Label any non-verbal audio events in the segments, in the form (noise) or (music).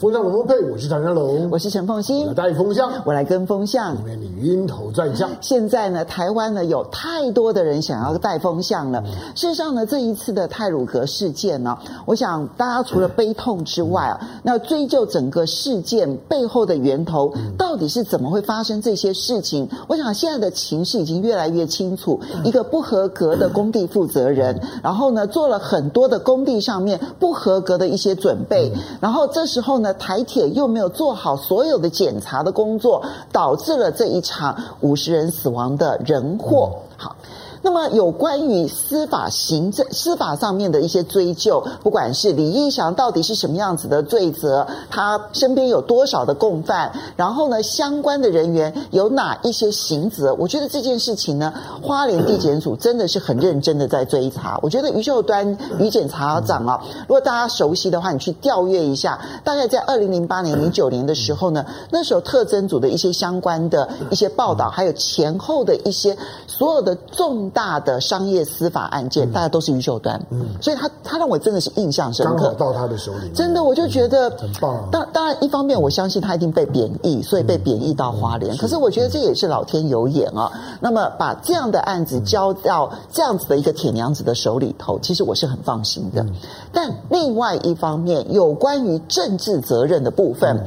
风向龙凤配，我是唐湘龙，我是陈凤欣，我带风向，我来跟风向，里面你晕头转向。现在呢，台湾呢有太多的人想要带风向了。事实上呢，这一次的泰鲁阁事件呢，我想大家除了悲痛之外啊，那追究整个事件背后的源头，到底是怎么会发生这些事情？我想现在的情势已经越来越清楚。一个不合格的工地负责人，然后呢做了很多的工地上面不合格的一些准备，然后这时候呢。台铁又没有做好所有的检查的工作，导致了这一场五十人死亡的人祸。好。那么有关于司法行政、司法上面的一些追究，不管是李义祥到底是什么样子的罪责，他身边有多少的共犯，然后呢，相关的人员有哪一些刑责？我觉得这件事情呢，花莲地检署真的是很认真的在追查。我觉得于秀端于检察长啊，如果大家熟悉的话，你去调阅一下，大概在二零零八年、零九年的时候呢，那时候特侦组的一些相关的一些报道，还有前后的一些所有的重。大的商业司法案件，大家都是于秀端，嗯，所以他他让我真的是印象深刻。到他的手里，真的我就觉得很棒。当当然，一方面我相信他一定被贬义，所以被贬义到花莲。可是我觉得这也是老天有眼啊。那么把这样的案子交到这样子的一个铁娘子的手里头，其实我是很放心的。但另外一方面，有关于政治责任的部分。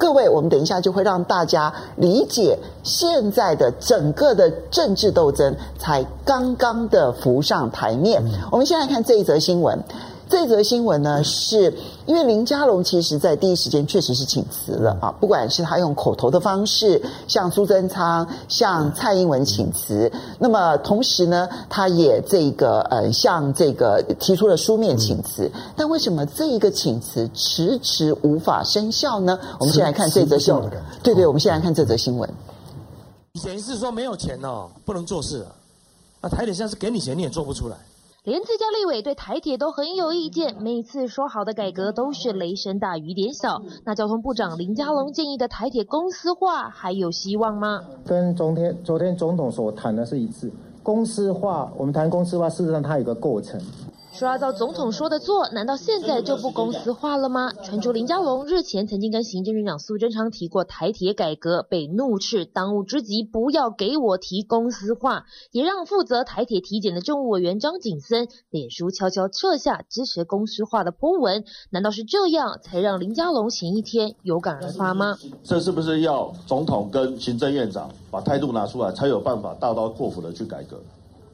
各位，我们等一下就会让大家理解现在的整个的政治斗争才刚刚的浮上台面。我们先来看这一则新闻。这则新闻呢，是因为林佳龙其实在第一时间确实是请辞了啊，不管是他用口头的方式向苏贞昌、向蔡英文请辞，那么同时呢，他也这个呃向这个提出了书面请辞，但为什么这一个请辞迟迟无法生效呢？我们先来看这则新闻。对对，我们先来看这则新闻。以前是说没有钱哦，不能做事，那台铁现在是给你钱，你也做不出来。连自家立委对台铁都很有意见，每次说好的改革都是雷声大雨点小。那交通部长林佳龙建议的台铁公司化还有希望吗？跟昨天昨天总统所谈的是一致，公司化，我们谈公司化，事实上它有个过程。说要照总统说的做，难道现在就不公司化了吗？传出林佳龙日前曾经跟行政院长苏贞昌提过台铁改革，被怒斥当务之急不要给我提公司化，也让负责台铁体检的政务委员张景森脸书悄悄撤下支持公司化的 po 文。难道是这样才让林佳龙前一天有感而发吗？这是不是要总统跟行政院长把态度拿出来，才有办法大刀阔斧的去改革？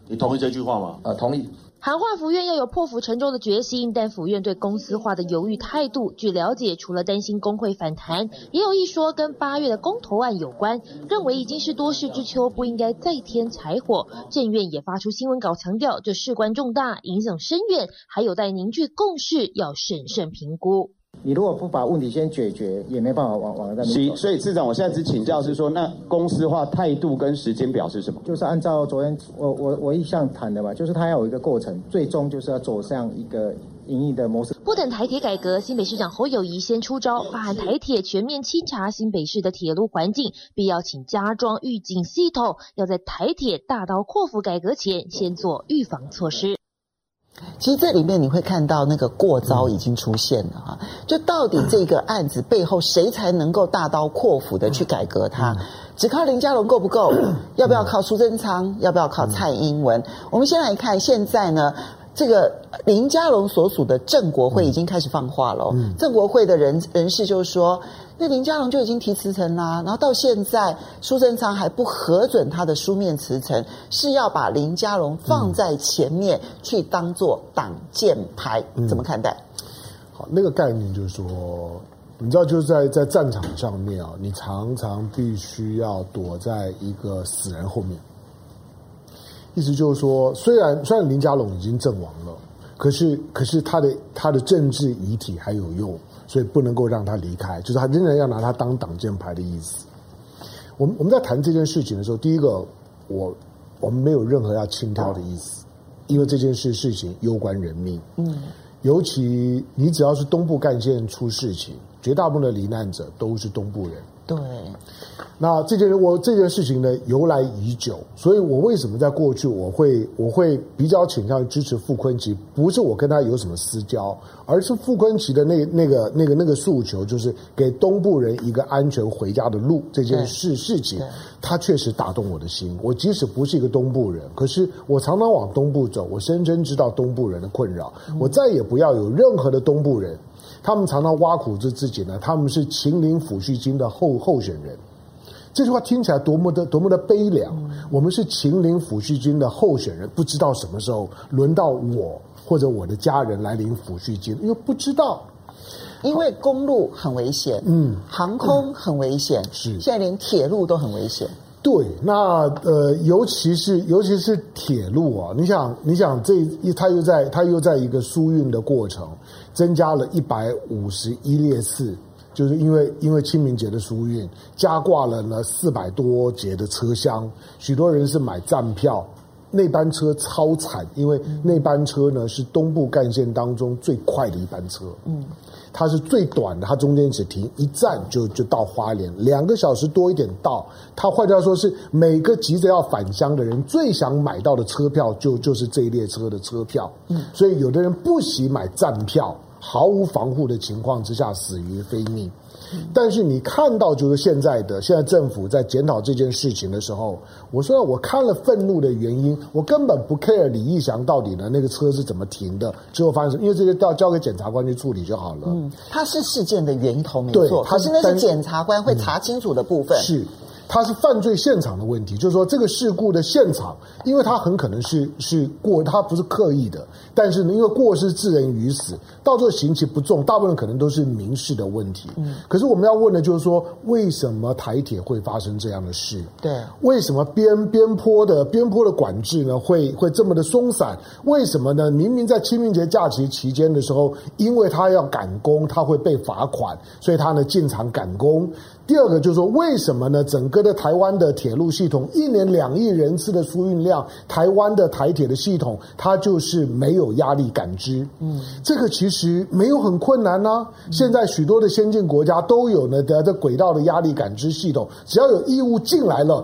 你同意这句话吗？呃，同意。喊话府院要有破釜沉舟的决心，但府院对公司化的犹豫态度，据了解，除了担心工会反弹，也有一说跟八月的公投案有关，认为已经是多事之秋，不应该再添柴火。政院也发出新闻稿强调，这事关重大，影响深远，还有待凝聚共识，要审慎评估。你如果不把问题先解决，也没办法往往在。所以，市长，我现在只请教是说，那公司化态度跟时间表是什么？就是按照昨天我我我一向谈的嘛，就是它要有一个过程，最终就是要走向一个营运的模式。不等台铁改革，新北市长侯友谊先出招，发函台铁全面清查新北市的铁路环境，必要请加装预警系统，要在台铁大刀阔斧改革前，先做预防措施。其实这里面你会看到那个过招已经出现了啊！就到底这个案子背后谁才能够大刀阔斧的去改革它？只靠林佳龙够不够？(coughs) 要不要靠苏贞昌？要不要靠蔡英文？我们先来看现在呢，这个林佳龙所属的正国会已经开始放话了。正国会的人人士就是说。那林佳龙就已经提辞呈啦，然后到现在苏贞昌还不核准他的书面辞呈，是要把林佳龙放在前面去当做挡箭牌，嗯、怎么看待？好，那个概念就是说，你知道就是在在战场上面啊，你常常必须要躲在一个死人后面，意思就是说，虽然虽然林佳龙已经阵亡了，可是可是他的他的政治遗体还有用。所以不能够让他离开，就是他仍然要拿他当挡箭牌的意思。我们我们在谈这件事情的时候，第一个，我我们没有任何要轻佻的意思，因为这件事事情攸关人命。嗯，尤其你只要是东部干线出事情，绝大部分的罹难者都是东部人。对。那这件我这件事情呢，由来已久，所以我为什么在过去我会我会比较倾向于支持傅昆奇？不是我跟他有什么私交，而是傅昆奇的那那个那个那个诉求，就是给东部人一个安全回家的路。这件事事情，他确实打动我的心。我即使不是一个东部人，可是我常常往东部走，我深深知道东部人的困扰。我再也不要有任何的东部人，他们常常挖苦着自己呢，他们是秦岭抚恤金的候候选人。这句话听起来多么的多么的悲凉！我们是秦岭抚恤金的候选人，不知道什么时候轮到我或者我的家人来领抚恤金，因为不知道，因为公路很危险，嗯，航空很危险，是现在连铁路都很危险。对，那呃，尤其是尤其是铁路啊，你想，你想这一，他又在他又在一个疏运的过程，增加了一百五十一列次。就是因为因为清明节的疏运，加挂了呢四百多节的车厢，许多人是买站票，那班车超惨，因为那班车呢是东部干线当中最快的一班车，嗯，它是最短的，它中间只停一站就就到花莲，两个小时多一点到。它换句话说是每个急着要返乡的人最想买到的车票就就是这一列车的车票，嗯，所以有的人不惜买站票。毫无防护的情况之下死于非命，但是你看到就是现在的现在政府在检讨这件事情的时候，我说我看了愤怒的原因，我根本不 care 李义祥到底呢那个车是怎么停的，最后发现是因为这些都要交给检察官去处理就好了。嗯，他是事件的源头没错，可是那是检察官会查清楚的部分。嗯、是。它是犯罪现场的问题，就是说这个事故的现场，因为它很可能是是过，它不是刻意的，但是呢，因为过失致人于死，到最后刑期不重，大部分可能都是民事的问题。嗯，可是我们要问的就是说，为什么台铁会发生这样的事？对，为什么边边坡的边坡的管制呢会会这么的松散？为什么呢？明明在清明节假期期间的时候，因为他要赶工，他会被罚款，所以他呢进场赶工。第二个就是说，为什么呢？整个的台湾的铁路系统，一年两亿人次的输运量，台湾的台铁的系统，它就是没有压力感知。嗯，这个其实没有很困难呢、啊。现在许多的先进国家都有呢的这轨道的压力感知系统，只要有异物进来了。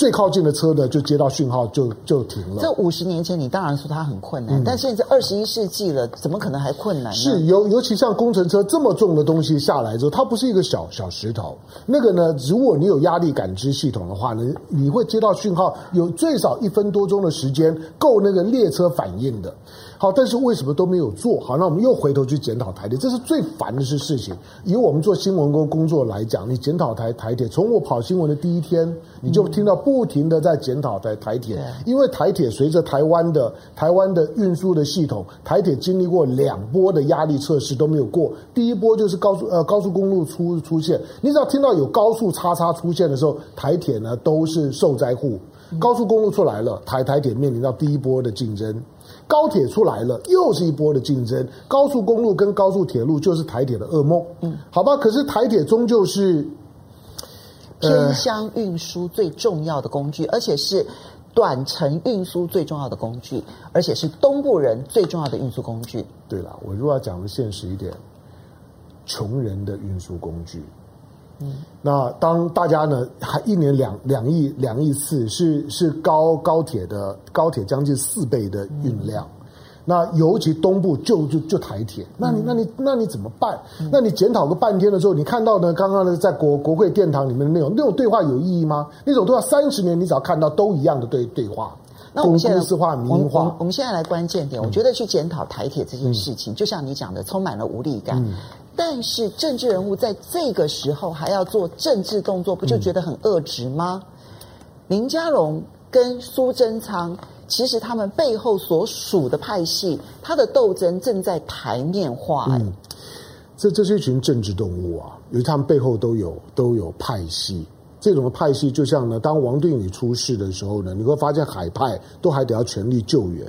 最靠近的车呢，就接到讯号就就停了。这五十年前，你当然说它很困难，嗯、但现在二十一世纪了，怎么可能还困难呢？是尤尤其像工程车这么重的东西下来之后，它不是一个小小石头。那个呢，如果你有压力感知系统的话呢，你会接到讯号，有最少一分多钟的时间够那个列车反应的。好，但是为什么都没有做好？那我们又回头去检讨台铁，这是最烦的是事情。以我们做新闻工工作来讲，你检讨台台铁，从我跑新闻的第一天，你就听到不停的在检讨台台铁，因为台铁随着台湾的台湾的运输的系统，台铁经历过两波的压力测试都没有过。第一波就是高速呃高速公路出出现，你只要听到有高速叉叉出现的时候，台铁呢都是受灾户。高速公路出来了，台台铁面临到第一波的竞争。高铁出来了，又是一波的竞争。高速公路跟高速铁路就是台铁的噩梦。嗯，好吧。可是台铁终究是偏乡运输最重要的工具，而且是短程运输最重要的工具，而且是东部人最重要的运输工具。对了，我如果要讲的现实一点，穷人的运输工具。嗯，那当大家呢，还一年两两亿两亿次，是是高高铁的高铁将近四倍的运量。嗯、那尤其东部就就就台铁，那你那你那你怎么办？嗯、那你检讨个半天的时候，你看到呢？刚刚呢，在国国会殿堂里面的内容，那种对话有意义吗？那种对话三十年，你只要看到都一样的对对话。那我们现在公司化、民营化。我，我们现在来关键点，嗯、我觉得去检讨台铁这件事情，嗯、就像你讲的，充满了无力感。嗯但是政治人物在这个时候还要做政治动作，不就觉得很恶质吗？林佳龙跟苏贞昌，其实他们背后所属的派系，他的斗争正在台面化。嗯，这这是一群政治动物啊，因为他们背后都有都有派系。这种的派系，就像呢，当王定宇出事的时候呢，你会发现海派都还得要全力救援。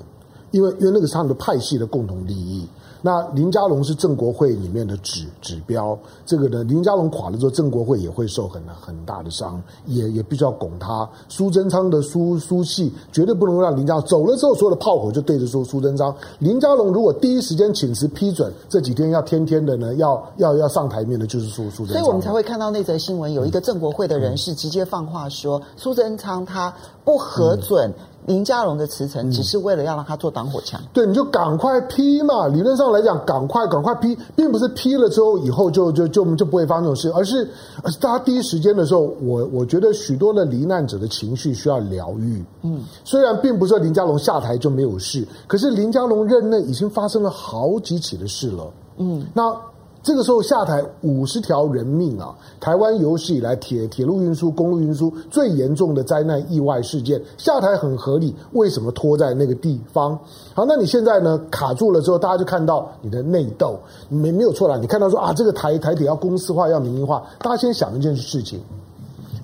因为因为那个是他们的派系的共同利益。那林佳龙是正国会里面的指指标，这个呢，林佳龙垮了之后，正国会也会受很很大的伤，也也必须要拱他。苏贞昌的苏苏系绝对不能让林佳龙走了之后，所有的炮火就对着说苏贞昌。林佳龙如果第一时间请辞批准，这几天要天天的呢，要要要上台面的就是苏苏贞昌。所以我们才会看到那则新闻，有一个正国会的人士直接放话说，苏贞昌他不核准。嗯林佳龙的辞呈只是为了要让他做挡火墙，嗯，对，你就赶快批嘛。理论上来讲，赶快赶快批，并不是批了之后以后就就就就不会发生这种事，而是而是大家第一时间的时候，我我觉得许多的罹难者的情绪需要疗愈。嗯，虽然并不是林佳龙下台就没有事，可是林佳龙任内已经发生了好几起的事了。嗯，那。这个时候下台五十条人命啊！台湾有史以来铁铁路运输、公路运输最严重的灾难意外事件，下台很合理。为什么拖在那个地方？好，那你现在呢？卡住了之后，大家就看到你的内斗，没没有错啦。你看到说啊，这个台台铁要公司化、要民营化，大家先想一件事情，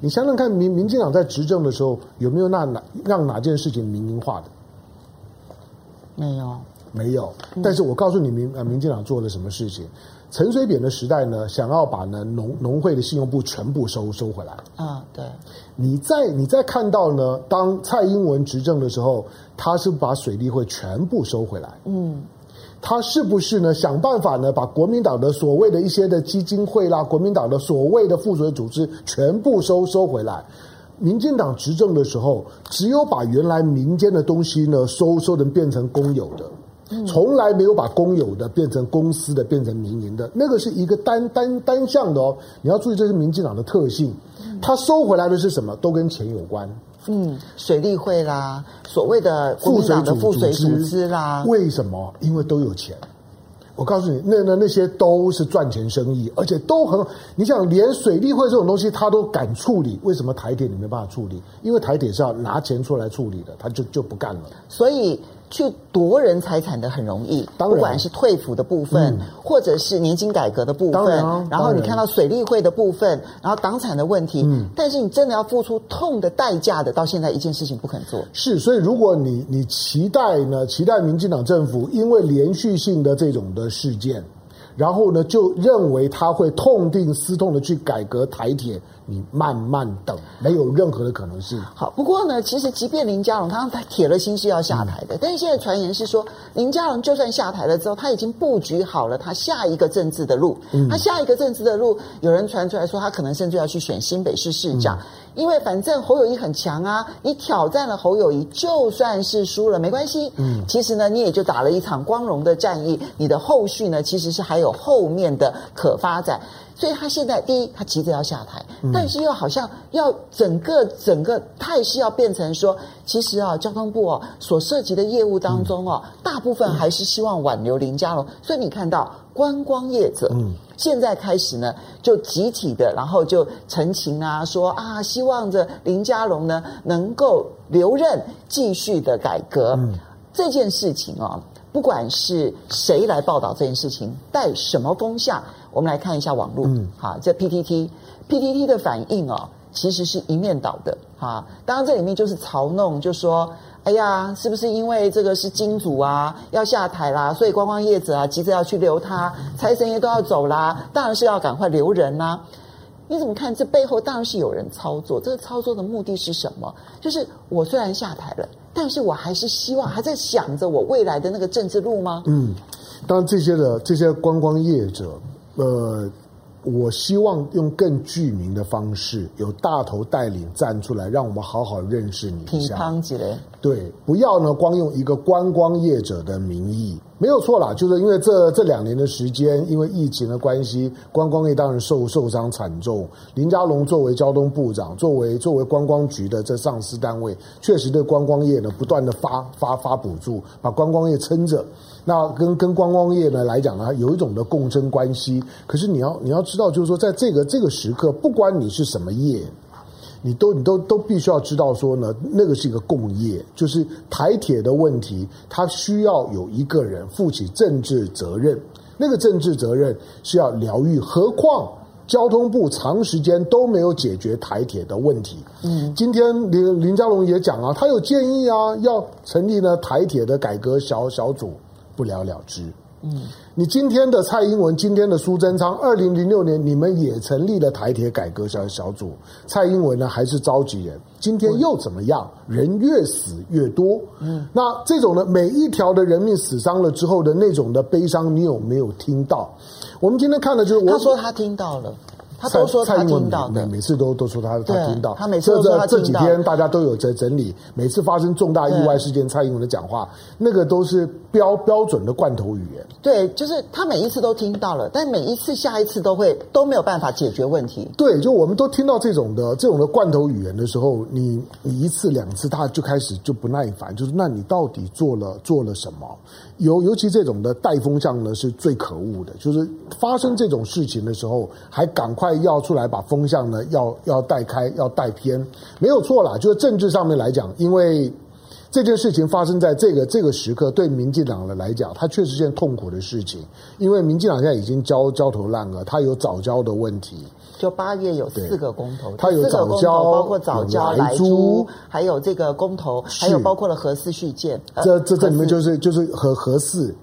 你想想看，民民进党在执政的时候有没有那哪让哪件事情民营化的？没有，没有。但是我告诉你，民呃民进党做了什么事情？陈水扁的时代呢，想要把呢农农会的信用部全部收收回来啊，对。你在你在看到呢，当蔡英文执政的时候，他是把水利会全部收回来。嗯，他是不是呢想办法呢把国民党的所谓的一些的基金会啦，国民党的所谓的附属组织全部收收回来？民进党执政的时候，只有把原来民间的东西呢收收成变成公有的。从来没有把公有的变成公司的，变成民营的，那个是一个单单单向的哦。你要注意，这是民进党的特性。他收回来的是什么？都跟钱有关。嗯，水利会啦，所谓的国民党的附属组织啦。为什么？因为都有钱。我告诉你，那那那些都是赚钱生意，而且都很。你想，连水利会这种东西他都敢处理，为什么台铁你没办法处理？因为台铁是要拿钱出来处理的，他就就不干了。所以。去夺人财产的很容易，不管是退抚的部分，嗯、或者是年金改革的部分，然，然后你看到水利会的部分，然后党产的问题，嗯、但是你真的要付出痛的代价的，到现在一件事情不肯做。是，所以如果你你期待呢，期待民进党政府因为连续性的这种的事件，然后呢就认为他会痛定思痛的去改革台铁。你慢慢等，没有任何的可能性。好，不过呢，其实即便林佳龙他他铁了心是要下台的，嗯、但是现在传言是说，林佳龙就算下台了之后，他已经布局好了他下一个政治的路。嗯、他下一个政治的路，有人传出来说，他可能甚至要去选新北市市长，嗯、因为反正侯友谊很强啊，你挑战了侯友谊，就算是输了没关系。嗯，其实呢，你也就打了一场光荣的战役，你的后续呢，其实是还有后面的可发展。所以他现在第一，他急着要下台，但是又好像要整个整个态势要变成说，其实啊，交通部哦所涉及的业务当中哦，大部分还是希望挽留林佳龙。所以你看到观光业者，现在开始呢，就集体的，然后就陈情啊，说啊，希望着林佳龙呢能够留任，继续的改革这件事情哦。不管是谁来报道这件事情，带什么风向，我们来看一下网络。嗯，好，这 PTT，PTT 的反应哦，其实是一面倒的。哈，当然这里面就是嘲弄，就说，哎呀，是不是因为这个是金主啊要下台啦，所以观光业者啊急着要去留他，财神爷都要走啦，当然是要赶快留人啦。你怎么看？这背后当然是有人操作，这个操作的目的是什么？就是我虽然下台了。但是我还是希望还在想着我未来的那个政治路吗？嗯，当然这些的这些观光业者，呃。我希望用更具名的方式，有大头带领站出来，让我们好好认识你一下。对，不要呢光用一个观光业者的名义，没有错啦。就是因为这这两年的时间，因为疫情的关系，观光业当然受受伤惨重。林佳龙作为交通部长，作为作为观光局的这上司单位，确实对观光业呢不断的发发发补助，把观光业撑着。那跟跟观光业呢来讲呢，有一种的共生关系。可是你要你要知道，就是说，在这个这个时刻，不管你是什么业，你都你都都必须要知道说呢，那个是一个共业，就是台铁的问题，它需要有一个人负起政治责任。那个政治责任是要疗愈，何况交通部长时间都没有解决台铁的问题。嗯，今天林林佳龙也讲啊，他有建议啊，要成立呢台铁的改革小小组，不了了之。嗯，你今天的蔡英文，今天的苏贞昌，二零零六年你们也成立了台铁改革小小组，蔡英文呢还是召集人，今天又怎么样？人越死越多。嗯，那这种呢，每一条的人命死伤了之后的那种的悲伤，你有没有听到？我们今天看的就是我，他说他听到了。他都说他听到，每每次都都说他他听到。他每次都说他听到。这几天大家都有在整理，每次发生重大意外事件，蔡英文的讲话，那个都是标标准的罐头语言。对，就是他每一次都听到了，但每一次下一次都会都没有办法解决问题。对，就我们都听到这种的这种的罐头语言的时候，你你一次两次，他就开始就不耐烦，就是那你到底做了做了什么？尤尤其这种的带风向呢，是最可恶的。就是发生这种事情的时候，还赶快要出来把风向呢，要要带开，要带偏，没有错啦。就是政治上面来讲，因为这件事情发生在这个这个时刻，对民进党的来讲，它确实是件痛苦的事情。因为民进党现在已经焦焦头烂额，它有早交的问题。就八月有四个公投，它有早交，包括早交来租，还有这个公投，还有包括了核四续建。这这这里面就是就是核核四、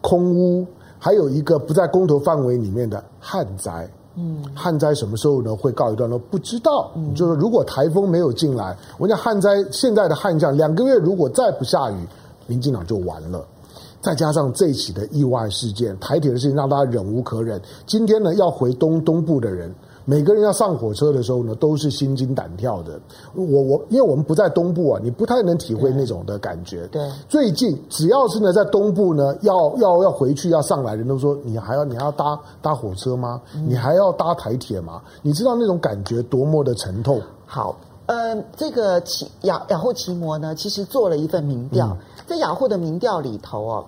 空屋，还有一个不在公投范围里面的旱灾。嗯，旱灾什么时候呢会告一段落？不知道。嗯，就是如果台风没有进来，我讲旱灾现在的旱象，两个月如果再不下雨，民进党就完了。再加上这一起的意外事件，台铁的事情让大家忍无可忍。今天呢，要回东东部的人，每个人要上火车的时候呢，都是心惊胆跳的。我我，因为我们不在东部啊，你不太能体会那种的感觉。对，最近只要是呢在东部呢，要要要回去要上来人都说，你还要你还要搭搭火车吗？你还要搭台铁吗？你知道那种感觉多么的沉痛。好，呃，这个奇雅雅虎奇摩呢，其实做了一份民调。嗯在雅虎的民调里头哦，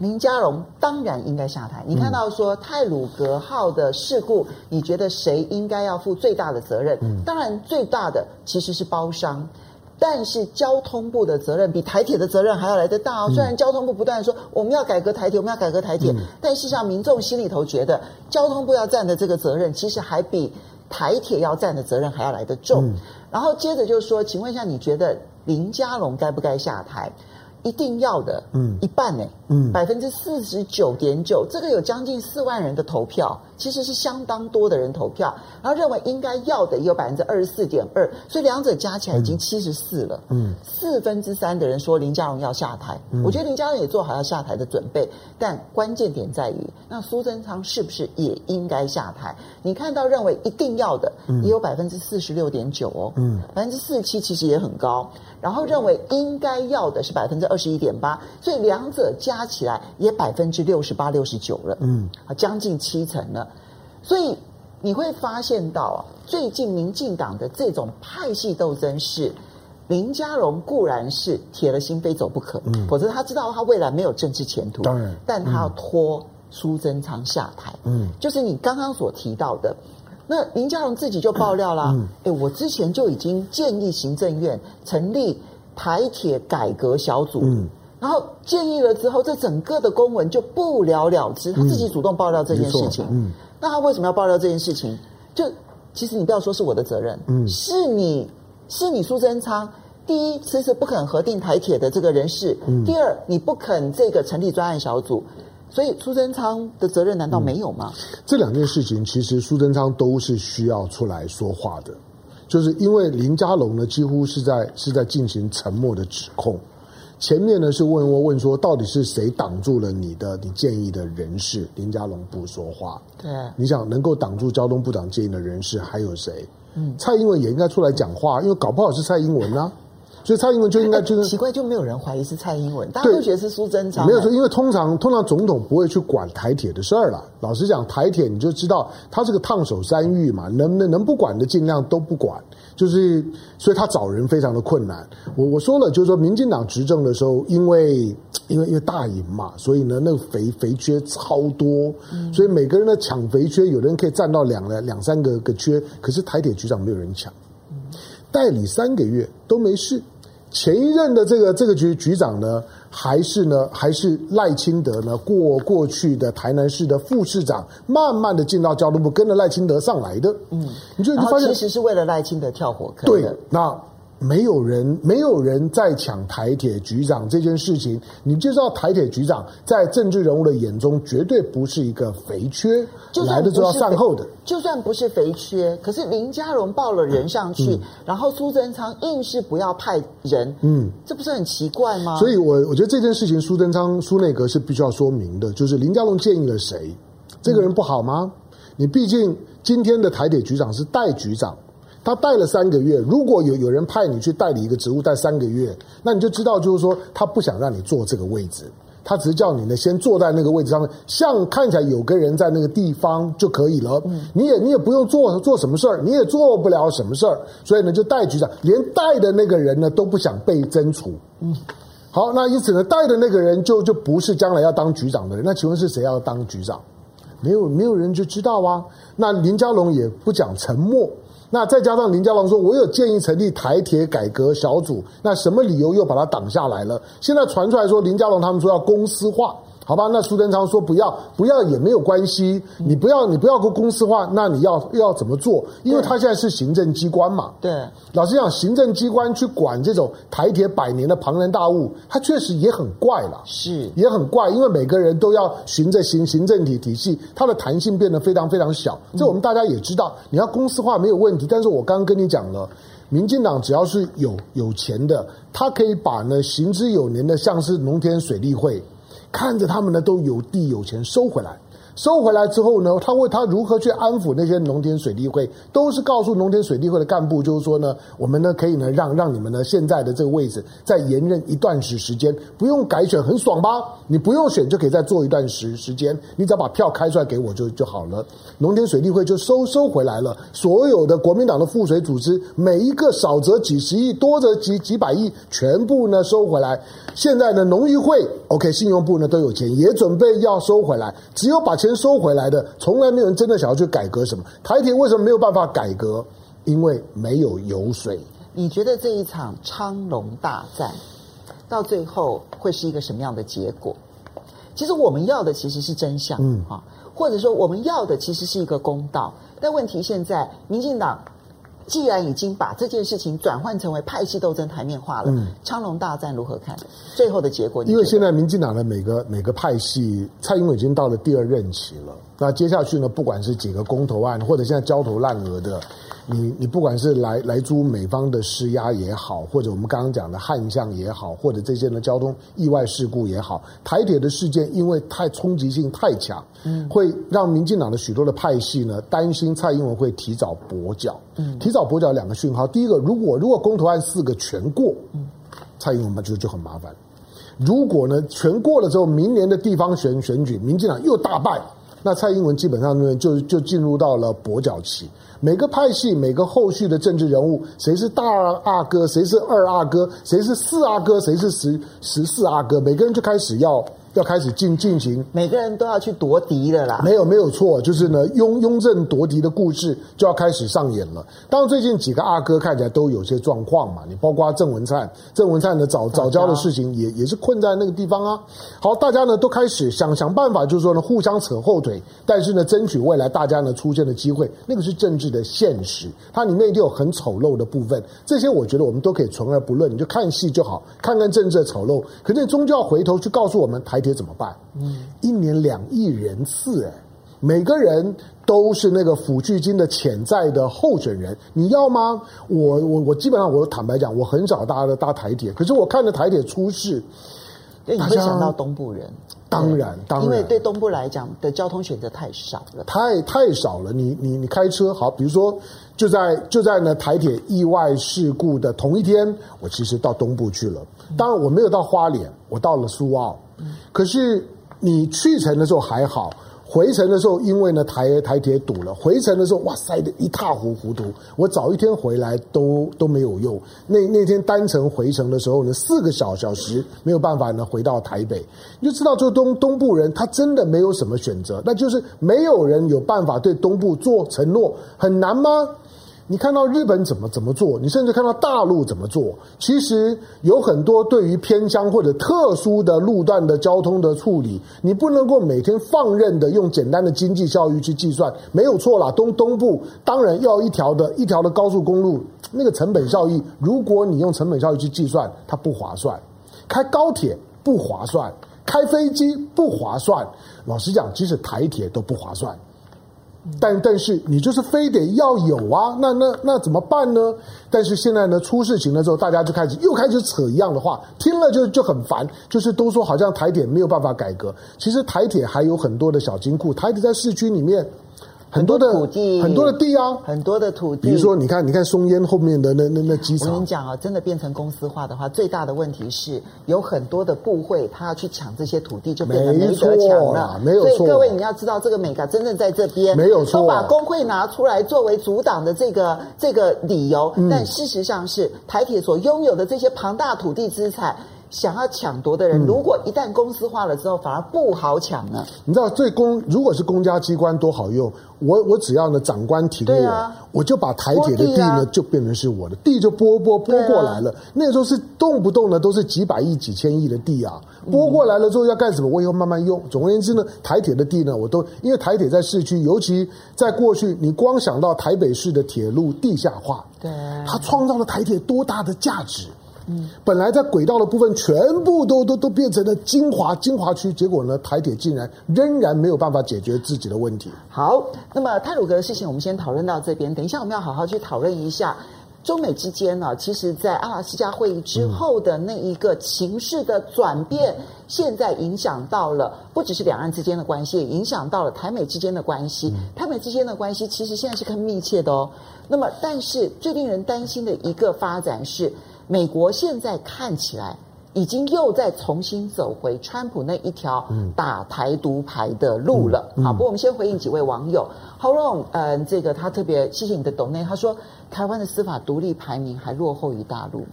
林佳龙当然应该下台。你看到说泰鲁格号的事故，你觉得谁应该要负最大的责任？当然最大的其实是包商，但是交通部的责任比台铁的责任还要来得大哦。虽然交通部不断说我们要改革台铁，我们要改革台铁，但事实上民众心里头觉得交通部要占的这个责任，其实还比台铁要占的责任还要来得重。然后接着就是说，请问一下，你觉得？林佳龙该不该下台？一定要的，嗯，一半呢，嗯，百分之四十九点九，这个有将近四万人的投票，其实是相当多的人投票，然后认为应该要的也有百分之二十四点二，所以两者加起来已经七十四了，嗯，四分之三的人说林佳荣要下台，嗯，我觉得林佳荣也做好要下台的准备，但关键点在于，那苏贞昌是不是也应该下台？你看到认为一定要的也有百分之四十六点九哦，嗯，百分之四十七其实也很高。然后认为应该要的是百分之二十一点八，所以两者加起来也百分之六十八、六十九了，嗯，啊，将近七成了。所以你会发现到啊，最近民进党的这种派系斗争是林佳龙固然是铁了心非走不可，嗯，否则他知道他未来没有政治前途，当然，但他要拖苏贞昌下台，嗯，就是你刚刚所提到的。那林佳龙自己就爆料啦，哎，我之前就已经建议行政院成立台铁改革小组，嗯，然后建议了之后，这整个的公文就不了了之，他自己主动爆料这件事情，嗯，那他为什么要爆料这件事情？就其实你不要说是我的责任，嗯，是你是你苏贞昌，第一迟迟不肯核定台铁的这个人事，嗯，第二你不肯这个成立专案小组。所以苏贞昌的责任难道没有吗？嗯，这两件事情其实苏贞昌都是需要出来说话的，就是因为林佳龙呢几乎是在是在进行沉默的指控，前面呢是问问问说到底是谁挡住了你的你建议的人事，林佳龙不说话。对，你想能够挡住交通部长建议的人事还有谁？嗯，蔡英文也应该出来讲话，因为搞不好是蔡英文啊。所以蔡英文就应该就是奇怪，就没有人怀疑是蔡英文，大家都觉得是苏贞昌。没有说，因为通常通常总统不会去管台铁的事儿了。老实讲，台铁你就知道他是个烫手山芋嘛，能能能不管的尽量都不管。就是所以他找人非常的困难。我我说了，就是说民进党执政的时候，因为因为因为大赢嘛，所以呢那个肥肥缺超多，所以每个人的抢肥缺，有的人可以占到两两两三个个缺，可是台铁局长没有人抢。代理三个月都没事，前一任的这个这个局局长呢，还是呢还是赖清德呢过过去的台南市的副市长，慢慢的进到交通部，跟着赖清德上来的。嗯，你就你发现其实是为了赖清德跳火坑。对，那。没有人，没有人在抢台铁局长这件事情，你就知道台铁局长在政治人物的眼中绝对不是一个肥缺，来的就要善后的。就算不是肥缺，可是林佳荣报了人上去，嗯、然后苏贞昌硬是不要派人，嗯，这不是很奇怪吗？所以我我觉得这件事情苏贞昌苏内阁是必须要说明的，就是林佳荣建议了谁，这个人不好吗？嗯、你毕竟今天的台铁局长是代局长。他带了三个月，如果有有人派你去代理一个职务带三个月，那你就知道，就是说他不想让你坐这个位置，他只是叫你呢先坐在那个位置上面，像看起来有个人在那个地方就可以了。你也你也不用做做什么事儿，你也做不了什么事儿，所以呢就代局长，连带的那个人呢都不想被征除。嗯，好，那因此呢带的那个人就就不是将来要当局长的人，那请问是谁要当局长？没有没有人就知道啊。那林佳龙也不讲沉默。那再加上林家龙说，我有建议成立台铁改革小组，那什么理由又把它挡下来了？现在传出来说林家龙他们说要公司化。好吧，那苏贞昌说不要，不要也没有关系。你不要，你不要过公司化，那你要要怎么做？因为他现在是行政机关嘛。对，老实讲，行政机关去管这种台铁百年的庞然大物，它确实也很怪了。是，也很怪，因为每个人都要循着行行政体体系，它的弹性变得非常非常小。这我们大家也知道，你要公司化没有问题。但是我刚刚跟你讲了，民进党只要是有有钱的，他可以把呢行之有年的，像是农田水利会。看着他们呢，都有地有钱收回来。收回来之后呢，他为他如何去安抚那些农田水利会，都是告诉农田水利会的干部，就是说呢，我们呢可以呢让让你们呢现在的这个位置再延任一段时时间，不用改选，很爽吧？你不用选就可以再做一段时时间，你只要把票开出来给我就就好了。农田水利会就收收回来了，所有的国民党的附随组织，每一个少则几十亿，多则几几百亿，全部呢收回来。现在呢农渔会，OK，信用部呢都有钱，也准备要收回来，只有把钱。收回来的，从来没有人真的想要去改革什么。台铁为什么没有办法改革？因为没有油水。你觉得这一场昌隆大战到最后会是一个什么样的结果？其实我们要的其实是真相，嗯啊，或者说我们要的其实是一个公道。但问题现在，民进党。既然已经把这件事情转换成为派系斗争台面化了，嗯，昌隆大战如何看？最后的结果？因为现在民进党的每个每个派系，蔡英文已经到了第二任期了。那接下去呢？不管是几个公投案，或者现在焦头烂额的。你你不管是来来租美方的施压也好，或者我们刚刚讲的旱象也好，或者这些呢交通意外事故也好，台铁的事件因为太冲击性太强，嗯，会让民进党的许多的派系呢担心蔡英文会提早跛脚，嗯，提早跛脚两个讯号，第一个，如果如果公投案四个全过，嗯，蔡英文嘛就就很麻烦，如果呢全过了之后，明年的地方选选举，民进党又大败，那蔡英文基本上呢就就进入到了跛脚期。每个派系，每个后续的政治人物，谁是大阿哥，谁是二阿哥，谁是四阿哥，谁是十十四阿哥，每个人就开始要。要开始进进行，每个人都要去夺嫡了啦。没有没有错，就是呢，雍雍正夺嫡的故事就要开始上演了。当然，最近几个阿哥看起来都有些状况嘛，你包括郑文灿，郑文灿的早早教的事情也也是困在那个地方啊。好，大家呢都开始想想办法，就是说呢，互相扯后腿，但是呢，争取未来大家呢出现的机会，那个是政治的现实，它里面一定有很丑陋的部分。这些我觉得我们都可以存而不论，你就看戏就好，看看政治的丑陋。可是你终究要回头去告诉我们台。台铁怎么办？嗯，一年两亿人次，哎，每个人都是那个抚恤金的潜在的候选人，你要吗？我我我基本上我坦白讲，我很少搭的搭台铁，可是我看着台铁出事，你会想到东部人，当然，当然，因为对东部来讲的交通选择太少了，太太少了。你你你开车好，比如说就在就在呢台铁意外事故的同一天，我其实到东部去了，当然我没有到花莲，我到了苏澳。可是你去程的时候还好，回程的时候因为呢台台铁堵了，回程的时候哇塞的一塌糊糊涂。我早一天回来都都没有用。那那天单程回程的时候呢，四个小小时没有办法呢回到台北。你就知道，做东东部人他真的没有什么选择，那就是没有人有办法对东部做承诺，很难吗？你看到日本怎么怎么做，你甚至看到大陆怎么做，其实有很多对于偏乡或者特殊的路段的交通的处理，你不能够每天放任的用简单的经济效益去计算，没有错啦。东东部当然要一条的一条的高速公路，那个成本效益，如果你用成本效益去计算，它不划算。开高铁不划算，开飞机不划算。老实讲，即使台铁都不划算。但但是你就是非得要有啊，那那那怎么办呢？但是现在呢，出事情了之后，大家就开始又开始扯一样的话，听了就就很烦。就是都说好像台铁没有办法改革，其实台铁还有很多的小金库，台铁在市区里面。很多的土地，很多的地啊，很多的土地。比如说，你看，你看松烟后面的那那那机场。我跟你讲啊，真的变成公司化的话，最大的问题是有很多的部会，他要去抢这些土地，就变得没得抢了。没有错。所以各位你要知道，这个美感真正在这边，没有错。都把工会拿出来作为阻挡的这个这个理由，嗯、但事实上是台铁所拥有的这些庞大土地资产。想要抢夺的人，如果一旦公司化了之后，反而不好抢了。你知道，这公如果是公家机关多好用，我我只要呢，长官提给我，啊、我就把台铁的地呢，就变成是我的地，就拨拨拨过来了。啊、那时候是动不动呢都是几百亿、几千亿的地啊，拨过来了之后要干什么？我以后慢慢用。总而言之呢，台铁的地呢，我都因为台铁在市区，尤其在过去，你光想到台北市的铁路地下化，对，它创造了台铁多大的价值。嗯，本来在轨道的部分全部都都都变成了精华精华区，结果呢，台铁竟然仍然没有办法解决自己的问题。好，那么泰鲁格的事情我们先讨论到这边，等一下我们要好好去讨论一下中美之间呢，其实，在阿拉斯加会议之后的那一个情势的转变，嗯、现在影响到了不只是两岸之间的关系，也影响到了台美之间的关系。嗯、台美之间的关系其实现在是很密切的哦。那么，但是最令人担心的一个发展是。美国现在看起来已经又在重新走回川普那一条打台独牌的路了。好，不过我们先回应几位网友。侯荣，嗯、呃，这个他特别谢谢你的懂内，他说台湾的司法独立排名还落后于大陆。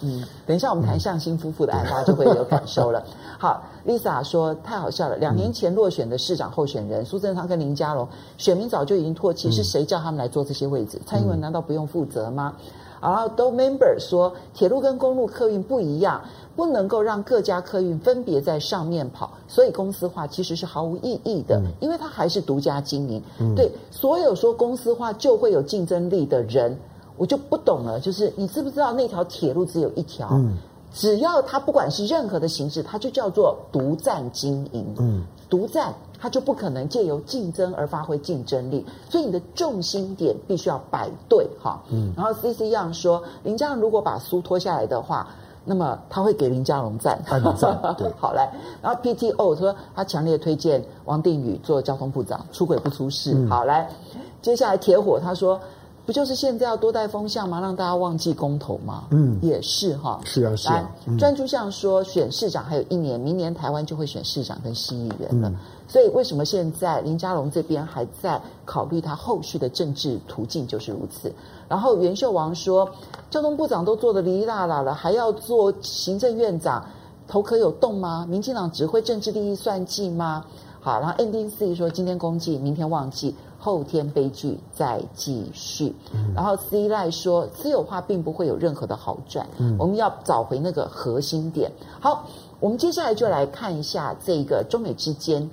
嗯，等一下我们谈向新夫妇的案，大家就会有感受了。(laughs) 好，Lisa 说太好笑了，两年前落选的市长候选人苏贞昌跟林佳龙，选民早就已经唾弃，是谁叫他们来坐这些位置？蔡英文难道不用负责吗？然后都 member 说，铁路跟公路客运不一样，不能够让各家客运分别在上面跑，所以公司化其实是毫无意义的，因为它还是独家经营。嗯、对，所有说公司化就会有竞争力的人，我就不懂了。就是你知不知道那条铁路只有一条？嗯、只要它不管是任何的形式，它就叫做独占经营。嗯，独占。他就不可能借由竞争而发挥竞争力，所以你的重心点必须要摆对哈。嗯，然后 C C Young 说，林佳龙如果把书脱下来的话，那么他会给林佳龙赞，赞。(laughs) 对，好来，然后 P T O 说他强烈推荐王定宇做交通部长，出轨不出事。嗯、好来，接下来铁火他说。不就是现在要多带风向吗？让大家忘记公投吗？嗯，也是哈。是啊，是啊。专注像说选市长还有一年，明年台湾就会选市长跟市议员了。嗯、所以为什么现在林佳龙这边还在考虑他后续的政治途径？就是如此。然后袁秀王说，交通部长都做得哩哩啦啦了，还要做行政院长，头壳有洞吗？民进党只会政治利益算计吗？好，然后 Ending C 说今天公祭，明天忘记。后天悲剧再继续，然后 C 赖说私有化并不会有任何的好转，嗯、我们要找回那个核心点。好，我们接下来就来看一下这个中美之间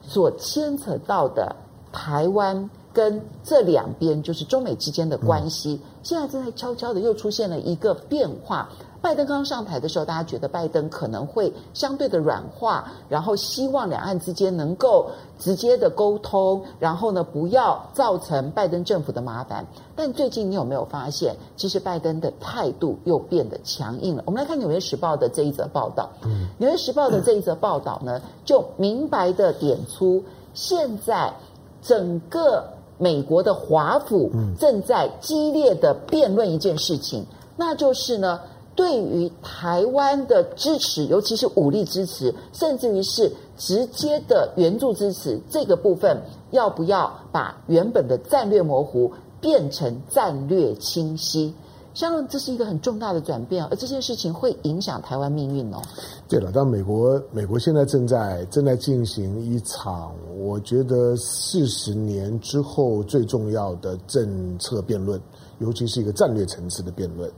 所牵扯到的台湾跟这两边就是中美之间的关系，嗯、现在正在悄悄的又出现了一个变化。拜登刚上台的时候，大家觉得拜登可能会相对的软化，然后希望两岸之间能够直接的沟通，然后呢不要造成拜登政府的麻烦。但最近你有没有发现，其实拜登的态度又变得强硬了？我们来看《纽约时报》的这一则报道，《嗯纽约时报》的这一则报道呢，就明白的点出，现在整个美国的华府正在激烈的辩论一件事情，那就是呢。对于台湾的支持，尤其是武力支持，甚至于是直接的援助支持，这个部分要不要把原本的战略模糊变成战略清晰？相信这是一个很重大的转变，而这件事情会影响台湾命运哦。对了，但美国美国现在正在正在进行一场，我觉得四十年之后最重要的政策辩论。尤其是一个战略层次的辩论。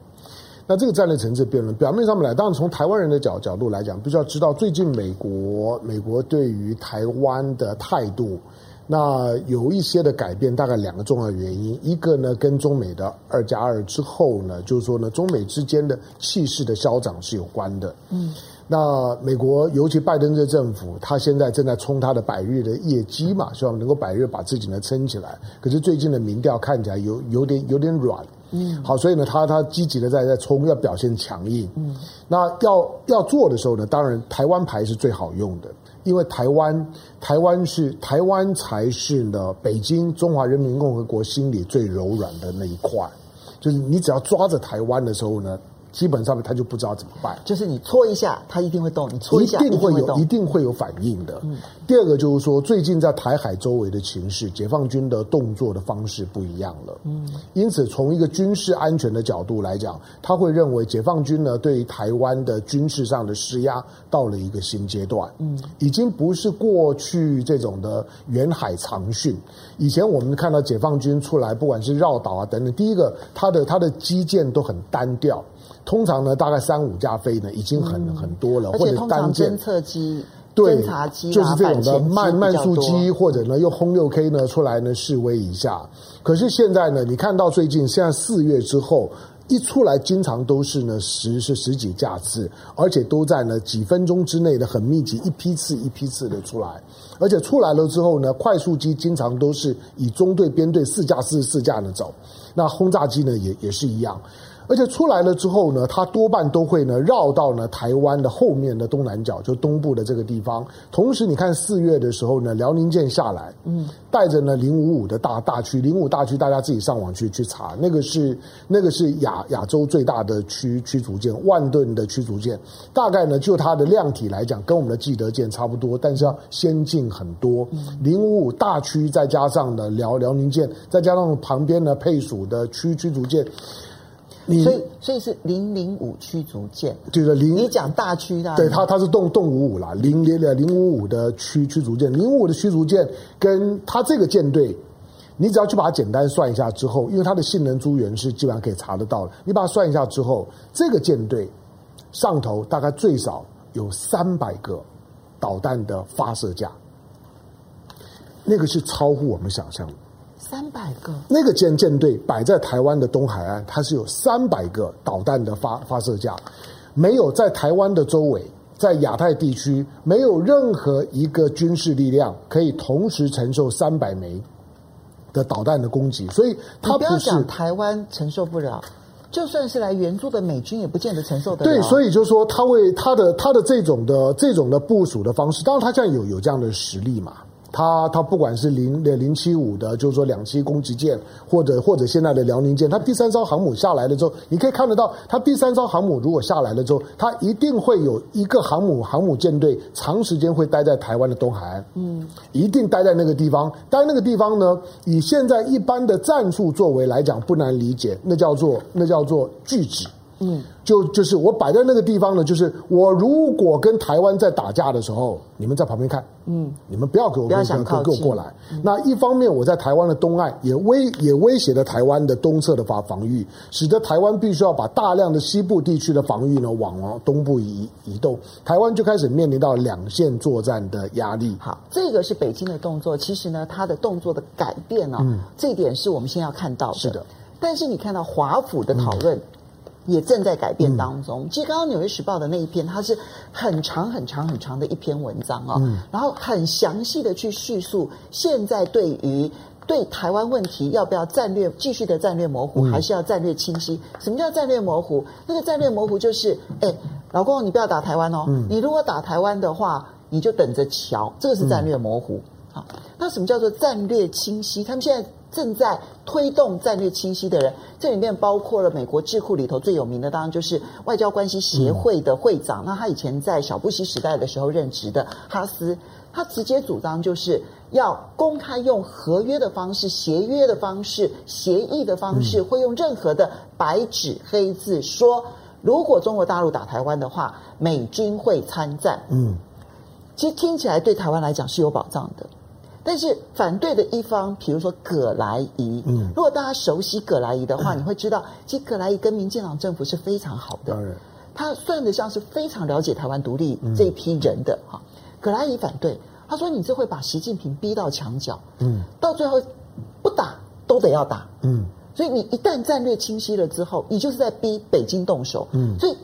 那这个战略层次辩论，表面上面来，当然从台湾人的角角度来讲，必须要知道最近美国美国对于台湾的态度，那有一些的改变，大概两个重要原因，一个呢跟中美的二加二之后呢，就是说呢中美之间的气势的消长是有关的。嗯，那美国尤其拜登这政府，他现在正在冲他的百日的业绩嘛，希望能够百日把自己呢撑起来。可是最近的民调看起来有有点有点软。嗯，好，所以呢，他他积极的在在冲，要表现强硬。嗯，那要要做的时候呢，当然台湾牌是最好用的，因为台湾台湾是台湾才是呢北京中华人民共和国心里最柔软的那一块，就是你只要抓着台湾的时候呢。基本上面他就不知道怎么办，就是你搓一下，他一定会动；你搓一下，一定会有，一定会有反应的。嗯。第二个就是说，最近在台海周围的情势，解放军的动作的方式不一样了。嗯。因此，从一个军事安全的角度来讲，他会认为解放军呢对于台湾的军事上的施压到了一个新阶段。嗯。已经不是过去这种的远海长训。以前我们看到解放军出来，不管是绕岛啊等等，第一个，他的他的基建都很单调。通常呢，大概三五架飞呢，已经很、嗯、很多了，或者单舰侦测机、对侦察机，就是这种的慢慢速机，或者呢用轰六 K 呢出来呢示威一下。可是现在呢，你看到最近现在四月之后一出来，经常都是呢十是十几架次，而且都在呢几分钟之内的很密集，一批次一批次的出来，而且出来了之后呢，快速机经常都是以中队编队四架四十四架的走，那轰炸机呢也也是一样。而且出来了之后呢，它多半都会呢绕到呢台湾的后面的东南角，就东部的这个地方。同时，你看四月的时候呢，辽宁舰下来，嗯，带着呢零五五的大大区，零五大区大家自己上网去去查，那个是那个是亚亚洲最大的驱驱逐舰，万吨的驱逐舰，大概呢就它的量体来讲，跟我们的济得舰差不多，但是要先进很多。零五五大区再加上呢辽辽宁舰，再加上旁边呢配属的驱驱逐舰。所以，所以是零零五驱逐舰，就是零。你讲大驱的，对，它它是动动五五啦，零零的零五五的驱驱逐舰，零五五的驱逐舰跟它这个舰队，你只要去把它简单算一下之后，因为它的性能资源是基本上可以查得到的，你把它算一下之后，这个舰队上头大概最少有三百个导弹的发射架，那个是超乎我们想象的。三百个，那个舰舰队摆在台湾的东海岸，它是有三百个导弹的发发射架，没有在台湾的周围，在亚太地区没有任何一个军事力量可以同时承受三百枚的导弹的攻击，所以他不要讲台湾承受不了，就算是来援助的美军也不见得承受得了。对，所以就是说他为他的他的这种的这种的部署的方式，当然他现在有有这样的实力嘛。他他不管是零的零七五的，就是说两栖攻击舰，或者或者现在的辽宁舰，他第三艘航母下来了之后，你可以看得到，他第三艘航母如果下来了之后，他一定会有一个航母航母舰队长时间会待在台湾的东海岸，嗯，一定待在那个地方。待那个地方呢，以现在一般的战术作为来讲，不难理解，那叫做那叫做拒止。嗯，就就是我摆在那个地方呢，就是我如果跟台湾在打架的时候，你们在旁边看，嗯，你们不要给我不要想靠给我过来。嗯、那一方面，我在台湾的东岸也威也威胁了台湾的东侧的防防御，使得台湾必须要把大量的西部地区的防御呢往往东部移移动，台湾就开始面临到两线作战的压力。好，这个是北京的动作，其实呢，它的动作的改变呢、哦，嗯，这一点是我们先要看到的。是的，但是你看到华府的讨论。嗯也正在改变当中。其实刚刚《纽约时报》的那一篇，它是很长很长很长的一篇文章啊、哦，嗯、然后很详细的去叙述现在对于对台湾问题要不要战略继续的战略模糊，还是要战略清晰？什么叫战略模糊？那个战略模糊就是，哎，老公你不要打台湾哦，嗯、你如果打台湾的话，你就等着瞧，这个是战略模糊。好，那什么叫做战略清晰？他们现在。正在推动战略清晰的人，这里面包括了美国智库里头最有名的，当然就是外交关系协会的会长。嗯、那他以前在小布希时代的时候任职的哈斯，他直接主张就是要公开用合约的方式、协约的方式、协议的方式，会用任何的白纸黑字说，如果中国大陆打台湾的话，美军会参战。嗯，其实听起来对台湾来讲是有保障的。但是反对的一方，比如说葛莱仪，嗯，如果大家熟悉葛莱仪的话，嗯、(coughs) 你会知道，其实葛莱仪跟民进党政府是非常好的。当然，他算得上是非常了解台湾独立这一批人的哈。葛莱仪反对，他说：“你这会把习近平逼到墙角，嗯，到最后不打都得要打，嗯，所以你一旦战略清晰了之后，你就是在逼北京动手，嗯，所以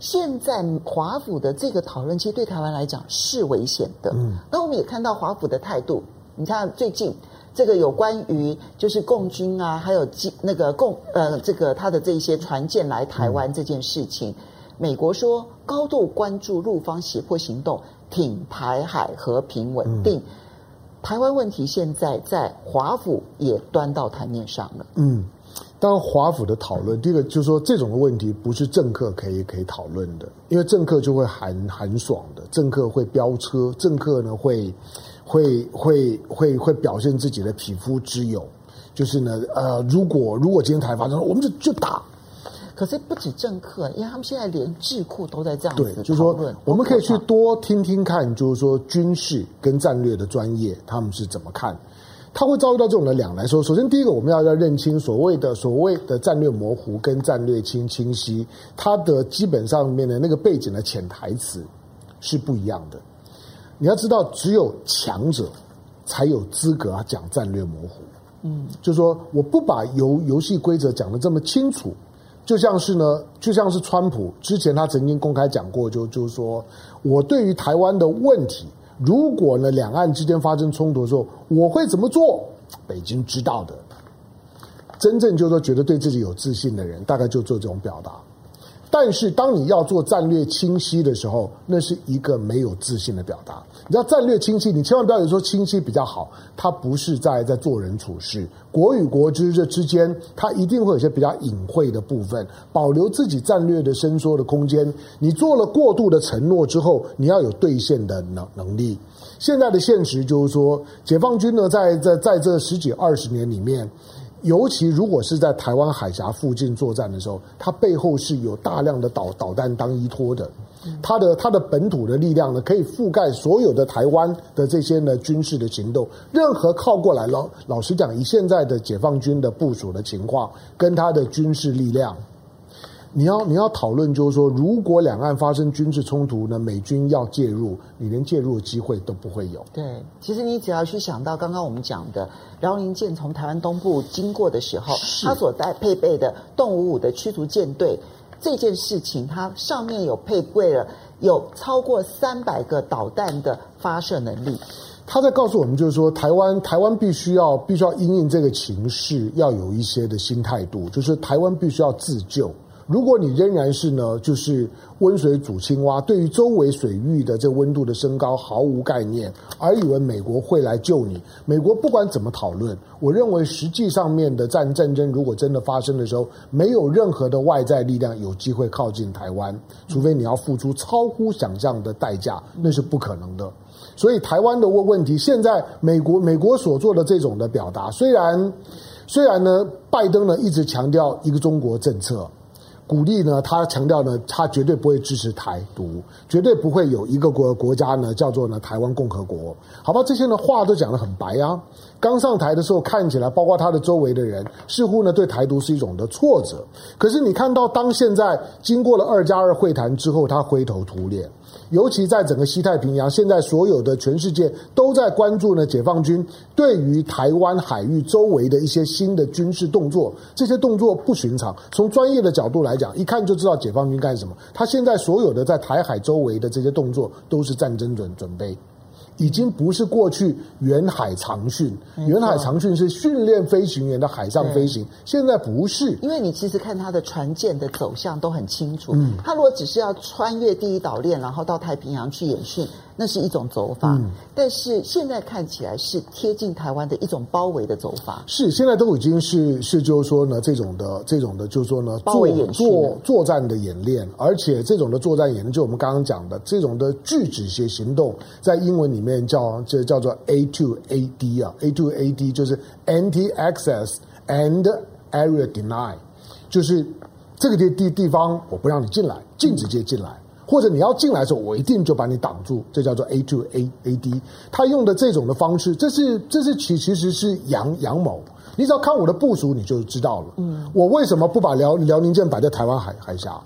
现在华府的这个讨论，其实对台湾来讲是危险的。嗯，那我们也看到华府的态度。”你看最近这个有关于就是共军啊，还有那个共呃这个他的这些船舰来台湾这件事情，美国说高度关注陆方胁迫行动，挺台海和平稳定。台湾问题现在在华府也端到台面上了。嗯，当然华府的讨论，第一个就是说这种的问题不是政客可以可以讨论的，因为政客就会很很爽的，政客会飙车，政客呢会。会会会会表现自己的匹夫之勇，就是呢，呃，如果如果今天台发生，我们就就打。可是不止政客，因为他们现在连智库都在这样子。对，就是说，我们可以去多听听看，就是说军事跟战略的专业他们是怎么看。他会遭遇到这种的两难。说，首先第一个，我们要要认清所谓的所谓的战略模糊跟战略清清晰，它的基本上面的那个背景的潜台词是不一样的。你要知道，只有强者才有资格讲战略模糊。嗯，就是说，我不把游游戏规则讲的这么清楚，就像是呢，就像是川普之前他曾经公开讲过，就就是说我对于台湾的问题，如果呢两岸之间发生冲突的时候，我会怎么做？北京知道的。真正就是说觉得对自己有自信的人，大概就做这种表达。但是，当你要做战略清晰的时候，那是一个没有自信的表达。你知道战略清晰，你千万不要有说清晰比较好，它不是在在做人处事，国与国之这之间，它一定会有些比较隐晦的部分，保留自己战略的伸缩的空间。你做了过度的承诺之后，你要有兑现的能能力。现在的现实就是说，解放军呢，在在在这十几二十年里面。尤其如果是在台湾海峡附近作战的时候，它背后是有大量的导导弹当依托的，它的它的本土的力量呢，可以覆盖所有的台湾的这些呢军事的行动。任何靠过来，老老实讲，以现在的解放军的部署的情况，跟他的军事力量。你要你要讨论，就是说，如果两岸发生军事冲突呢，美军要介入，你连介入的机会都不会有。对，其实你只要去想到刚刚我们讲的辽宁舰从台湾东部经过的时候，它所带配备的动五五的驱逐舰队这件事情，它上面有配备了有超过三百个导弹的发射能力。他在告诉我们，就是说，台湾台湾必须要必须要因应这个情势，要有一些的新态度，就是台湾必须要自救。如果你仍然是呢，就是温水煮青蛙，对于周围水域的这温度的升高毫无概念，而以为美国会来救你。美国不管怎么讨论，我认为实际上面的战战争如果真的发生的时候，没有任何的外在力量有机会靠近台湾，除非你要付出超乎想象的代价，那是不可能的。所以台湾的问问题，现在美国美国所做的这种的表达，虽然虽然呢，拜登呢一直强调一个中国政策。鼓励呢，他强调呢，他绝对不会支持台独，绝对不会有一个国国家呢叫做呢台湾共和国，好吧？这些呢话都讲得很白啊。刚上台的时候看起来，包括他的周围的人，似乎呢对台独是一种的挫折。可是你看到，当现在经过了二加二会谈之后，他灰头土脸。尤其在整个西太平洋，现在所有的全世界都在关注呢，解放军对于台湾海域周围的一些新的军事动作，这些动作不寻常。从专业的角度来讲，一看就知道解放军干什么。他现在所有的在台海周围的这些动作，都是战争准准备。已经不是过去远海长训，远海长训是训练飞行员的海上飞行，现在不是。因为你其实看它的船舰的走向都很清楚，嗯，它如果只是要穿越第一岛链，然后到太平洋去演训。那是一种走法，嗯，但是现在看起来是贴近台湾的一种包围的走法。是，现在都已经是是，就是说呢，这种的这种的，就是说呢，包围作作战的演练，而且这种的作战演练，就我们刚刚讲的这种的拒止些行动，在英文里面叫这叫做 A to A D 啊，A to A D 就是 Anti-Access and Area Deny，就是这个地地地方我不让你进来，禁止接进来。或者你要进来的时候，我一定就把你挡住，这叫做 A to A A D。他用的这种的方式，这是这是其其实是阳阳谋。你只要看我的部署，你就知道了。嗯，我为什么不把辽辽宁舰摆在台湾海海峡？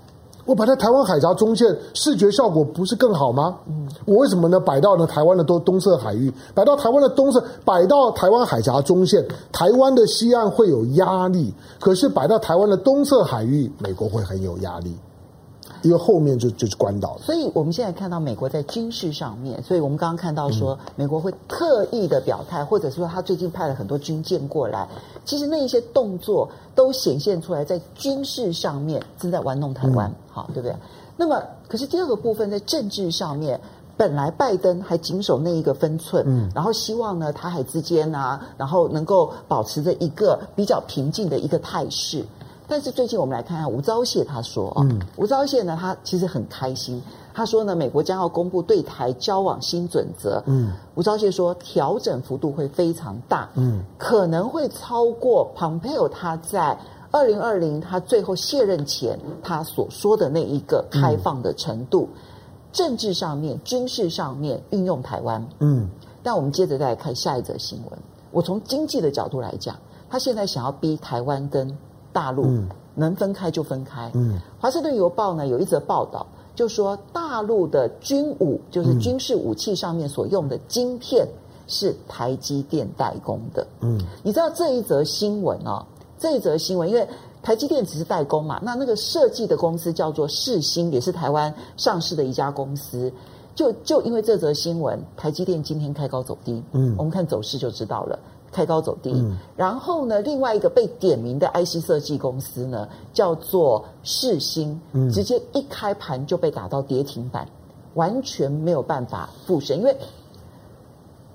我摆在台湾海峡中线，视觉效果不是更好吗？嗯，我为什么呢？摆到呢台湾的东东侧海域，摆到台湾的东侧，摆到台湾海峡中线，台湾的西岸会有压力，可是摆到台湾的东侧海域，美国会很有压力。因为后面就就是关岛了，所以我们现在看到美国在军事上面，所以我们刚刚看到说，美国会特意的表态，或者说他最近派了很多军舰过来，其实那一些动作都显现出来，在军事上面正在玩弄台湾，好，对不对？那么，可是第二个部分在政治上面，本来拜登还谨守那一个分寸，嗯，然后希望呢，台海之间啊，然后能够保持着一个比较平静的一个态势。但是最近我们来看看吴钊燮他说啊，嗯、吴钊燮呢，他其实很开心。他说呢，美国将要公布对台交往新准则。嗯，吴钊燮说，调整幅度会非常大，嗯，可能会超过蓬佩奥他在二零二零他最后卸任前他所说的那一个开放的程度。嗯、政治上面、军事上面运用台湾。嗯，但我们接着再来看下一则新闻。我从经济的角度来讲，他现在想要逼台湾跟大陆能分开就分开。嗯，华盛顿邮报呢有一则报道，就说大陆的军武，就是军事武器上面所用的晶片是台积电代工的。嗯，你知道这一则新闻哦？这一则新闻，因为台积电只是代工嘛，那那个设计的公司叫做世新，也是台湾上市的一家公司。就就因为这则新闻，台积电今天开高走低。嗯，我们看走势就知道了。开高走低，嗯、然后呢，另外一个被点名的 IC 设计公司呢，叫做世新，嗯、直接一开盘就被打到跌停板，完全没有办法复生。因为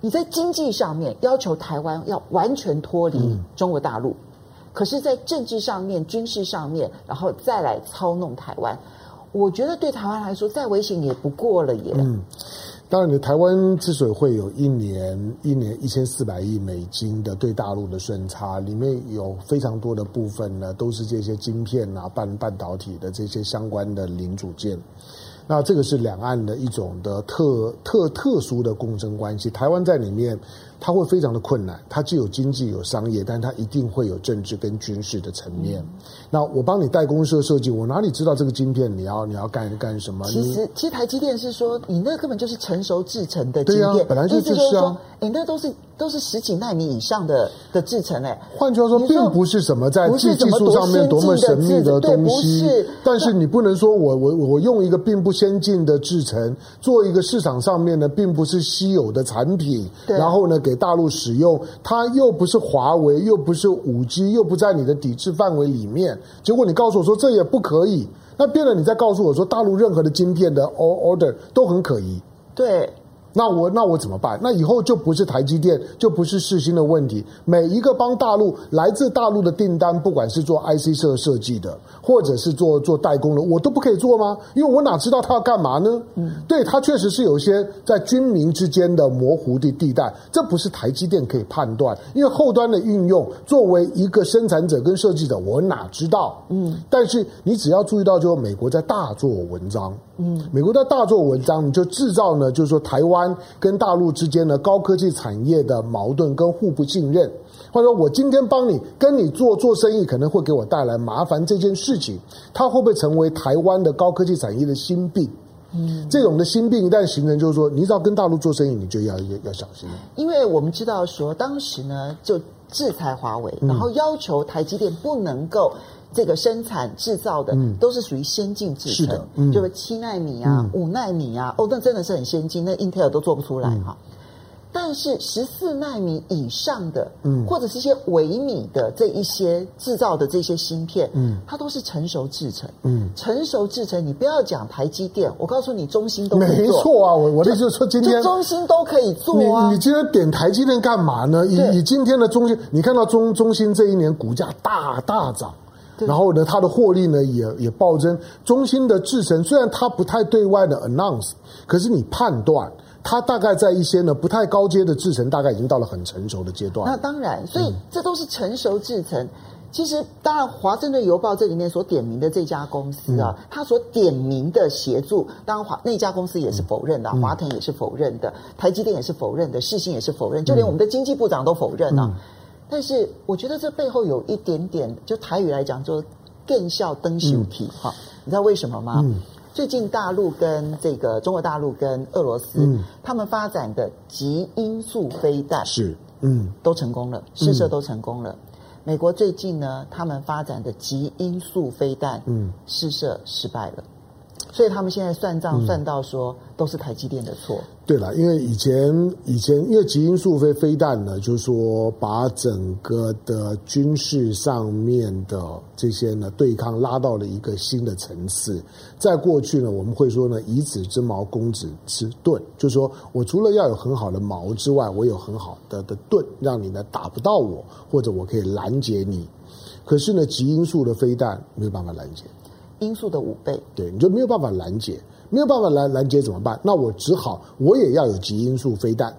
你在经济上面要求台湾要完全脱离中国大陆，嗯、可是，在政治上面、军事上面，然后再来操弄台湾，我觉得对台湾来说再危险也不过了耶。嗯当然，你台湾之所以会有一年一年一千四百亿美金的对大陆的顺差，里面有非常多的部分呢，都是这些晶片啊、半半导体的这些相关的零组件。那这个是两岸的一种的特特特殊的共生关系，台湾在里面。它会非常的困难，它既有经济有商业，但它一定会有政治跟军事的层面。嗯、那我帮你代工设设计，我哪里知道这个晶片你要你要干干什么？其实其实台积电是说，你那根本就是成熟制成的晶片，对啊，本来就就是啊，哎，那都是都是十几纳米以上的的制成哎。换句话说，并不是什么在技技术上面多么神秘的东西，是但是你不能说我我我用一个并不先进的制成做一个市场上面呢，并不是稀有的产品，对然后呢给。大陆使用它又不是华为，又不是五 G，又不在你的抵制范围里面。结果你告诉我说这也不可以，那变了你再告诉我说大陆任何的晶片的 order 都很可疑。对。那我那我怎么办？那以后就不是台积电，就不是世新的问题。每一个帮大陆来自大陆的订单，不管是做 IC 设设计的，或者是做做代工的，我都不可以做吗？因为我哪知道他要干嘛呢？嗯，对，他确实是有一些在军民之间的模糊的地带，这不是台积电可以判断。因为后端的运用，作为一个生产者跟设计者，我哪知道？嗯，但是你只要注意到，就是美国在大做文章。嗯，美国在大做文章，你就制造呢，就是说台湾跟大陆之间的高科技产业的矛盾跟互不信任，或者说我今天帮你跟你做做生意，可能会给我带来麻烦这件事情，它会不会成为台湾的高科技产业的心病？嗯，这种的心病一旦形成，就是说你只要跟大陆做生意，你就要要要小心。因为我们知道说，当时呢就制裁华为，然后要求台积电不能够。这个生产制造的都是属于先进制程，嗯、就是七纳米啊、五纳、嗯、米啊，哦，那真的是很先进，那英特尔都做不出来哈。嗯、但是十四纳米以上的，嗯，或者是一些微米的这一些制造的这些芯片，嗯，它都是成熟制成，嗯，成熟制成，你不要讲台积电，我告诉你，中芯都可以做，没错啊，我我的意思是说，今天中芯都可以做啊。你你今天点台积电干嘛呢？以对。以今天的中芯，你看到中中芯这一年股价大大涨。然后呢，它的获利呢也也暴增。中芯的制程虽然它不太对外的 announce，可是你判断它大概在一些呢不太高阶的制程，大概已经到了很成熟的阶段。那当然，所以这都是成熟制程。其实，当然，《华盛顿邮报》这里面所点名的这家公司啊，嗯、他所点名的协助，当然华那家公司也是否认的，华腾也是否认的，台积电也是否认的，世信也是否认，就连我们的经济部长都否认啊。嗯、但是，我觉得这背后有一点点，就台语来讲，就更笑灯秀体哈。你知道为什么吗？嗯、最近大陆跟这个中国大陆跟俄罗斯，嗯、他们发展的极音速飞弹是嗯都成功了，试射都成功了。美国最近呢，他们发展的极音速飞弹，嗯，试射失败了，所以他们现在算账算到说，都是台积电的错。对了，因为以前以前因为极音速飞飞弹呢，就是说把整个的军事上面的这些呢对抗拉到了一个新的层次。在过去呢，我们会说呢，以子之矛攻子之盾，就是说我除了要有很好的矛之外，我有很好的的盾，让你呢打不到我，或者我可以拦截你。可是呢，极音速的飞弹没有办法拦截，音速的五倍，对，你就没有办法拦截。没有办法拦拦截怎么办？那我只好我也要有极音速飞弹，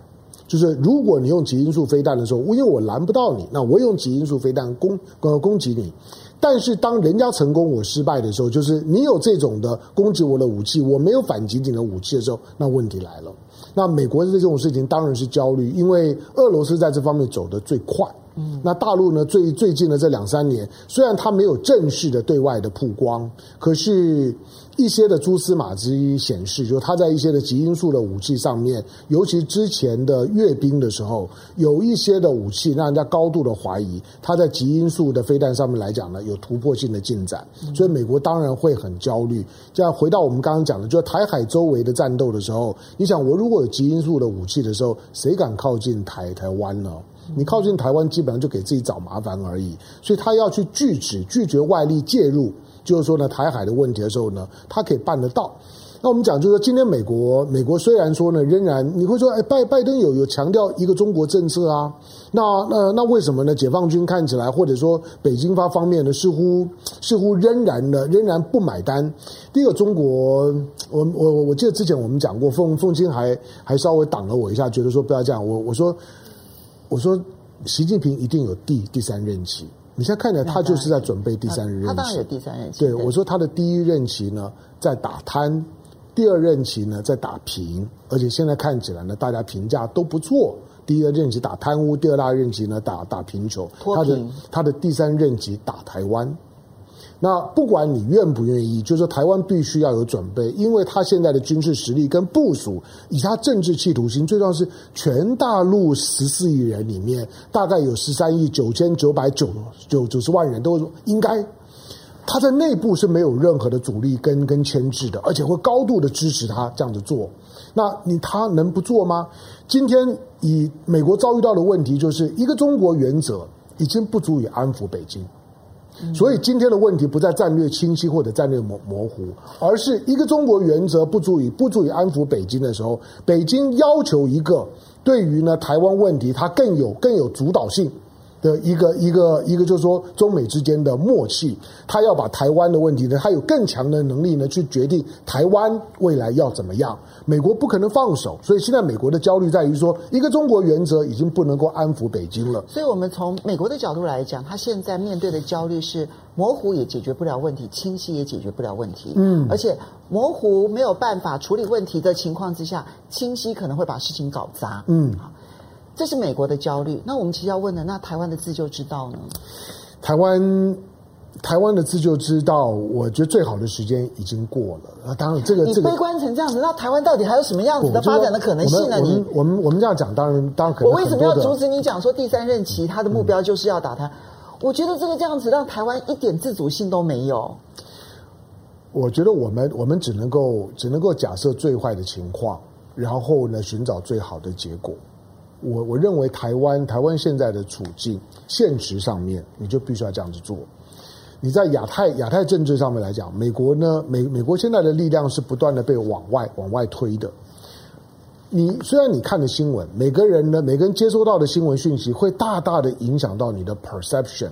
就是如果你用极音速飞弹的时候，因为我拦不到你，那我用极音速飞弹攻呃攻击你。但是当人家成功我失败的时候，就是你有这种的攻击我的武器，我没有反击你的武器的时候，那问题来了。那美国的这种事情当然是焦虑，因为俄罗斯在这方面走得最快。嗯，那大陆呢？最最近的这两三年，虽然它没有正式的对外的曝光，可是。一些的蛛丝马迹显示，就是他在一些的极音速的武器上面，尤其之前的阅兵的时候，有一些的武器让人家高度的怀疑，他在极音速的飞弹上面来讲呢，有突破性的进展，所以美国当然会很焦虑。这样回到我们刚刚讲的，就是台海周围的战斗的时候，你想我如果有极音速的武器的时候，谁敢靠近台台湾呢？你靠近台湾，基本上就给自己找麻烦而已。所以他要去拒止、拒绝外力介入。就是说呢，台海的问题的时候呢，他可以办得到。那我们讲，就是说，今天美国，美国虽然说呢，仍然你会说，哎，拜拜登有有强调一个中国政策啊，那那那为什么呢？解放军看起来，或者说北京方方面呢，似乎似乎仍然呢，仍然不买单。第一个，中国，我我我记得之前我们讲过，凤凤清还还稍微挡了我一下，觉得说不要这样。我我说我说，习近平一定有第第三任期。你现在看起来，他就是在准备第三任期。他当然有第三任期。对，我说他的第一任期呢，在打贪；第二任期呢，在打平。而且现在看起来呢，大家评价都不错。第一个任期打贪污，第二大任期呢，打打贫穷。他的他的第三任期打台湾。那不管你愿不愿意，就是台湾必须要有准备，因为他现在的军事实力跟部署，以他政治企图心，最重要是全大陆十四亿人里面，大概有十三亿九千九百九九九十万人都应该，他在内部是没有任何的阻力跟跟牵制的，而且会高度的支持他这样子做。那你他能不做吗？今天以美国遭遇到的问题，就是一个中国原则已经不足以安抚北京。所以今天的问题不在战略清晰或者战略模模糊，而是一个中国原则不足以不足以安抚北京的时候，北京要求一个对于呢台湾问题它更有更有主导性。的一个一个一个，就是说中美之间的默契，他要把台湾的问题呢，他有更强的能力呢，去决定台湾未来要怎么样。美国不可能放手，所以现在美国的焦虑在于说，一个中国原则已经不能够安抚北京了。所以，我们从美国的角度来讲，他现在面对的焦虑是模糊也解决不了问题，清晰也解决不了问题。嗯，而且模糊没有办法处理问题的情况之下，清晰可能会把事情搞砸。嗯。这是美国的焦虑。那我们其实要问的，那台湾的自救之道呢？台湾，台湾的自救之道，我觉得最好的时间已经过了。啊，当然，这个你悲观成这样子，那台湾到底还有什么样子的发展的可能性呢？你我们我们这样讲，当然当然可能。我为什么要阻止你讲说第三任期他的目标就是要打他？嗯、我觉得这个这样子让台湾一点自主性都没有。我觉得我们我们只能够只能够假设最坏的情况，然后呢，寻找最好的结果。我我认为台湾台湾现在的处境现实上面，你就必须要这样子做。你在亚太亚太政治上面来讲，美国呢美美国现在的力量是不断的被往外往外推的。你虽然你看的新闻，每个人呢每个人接收到的新闻讯息会大大的影响到你的 perception，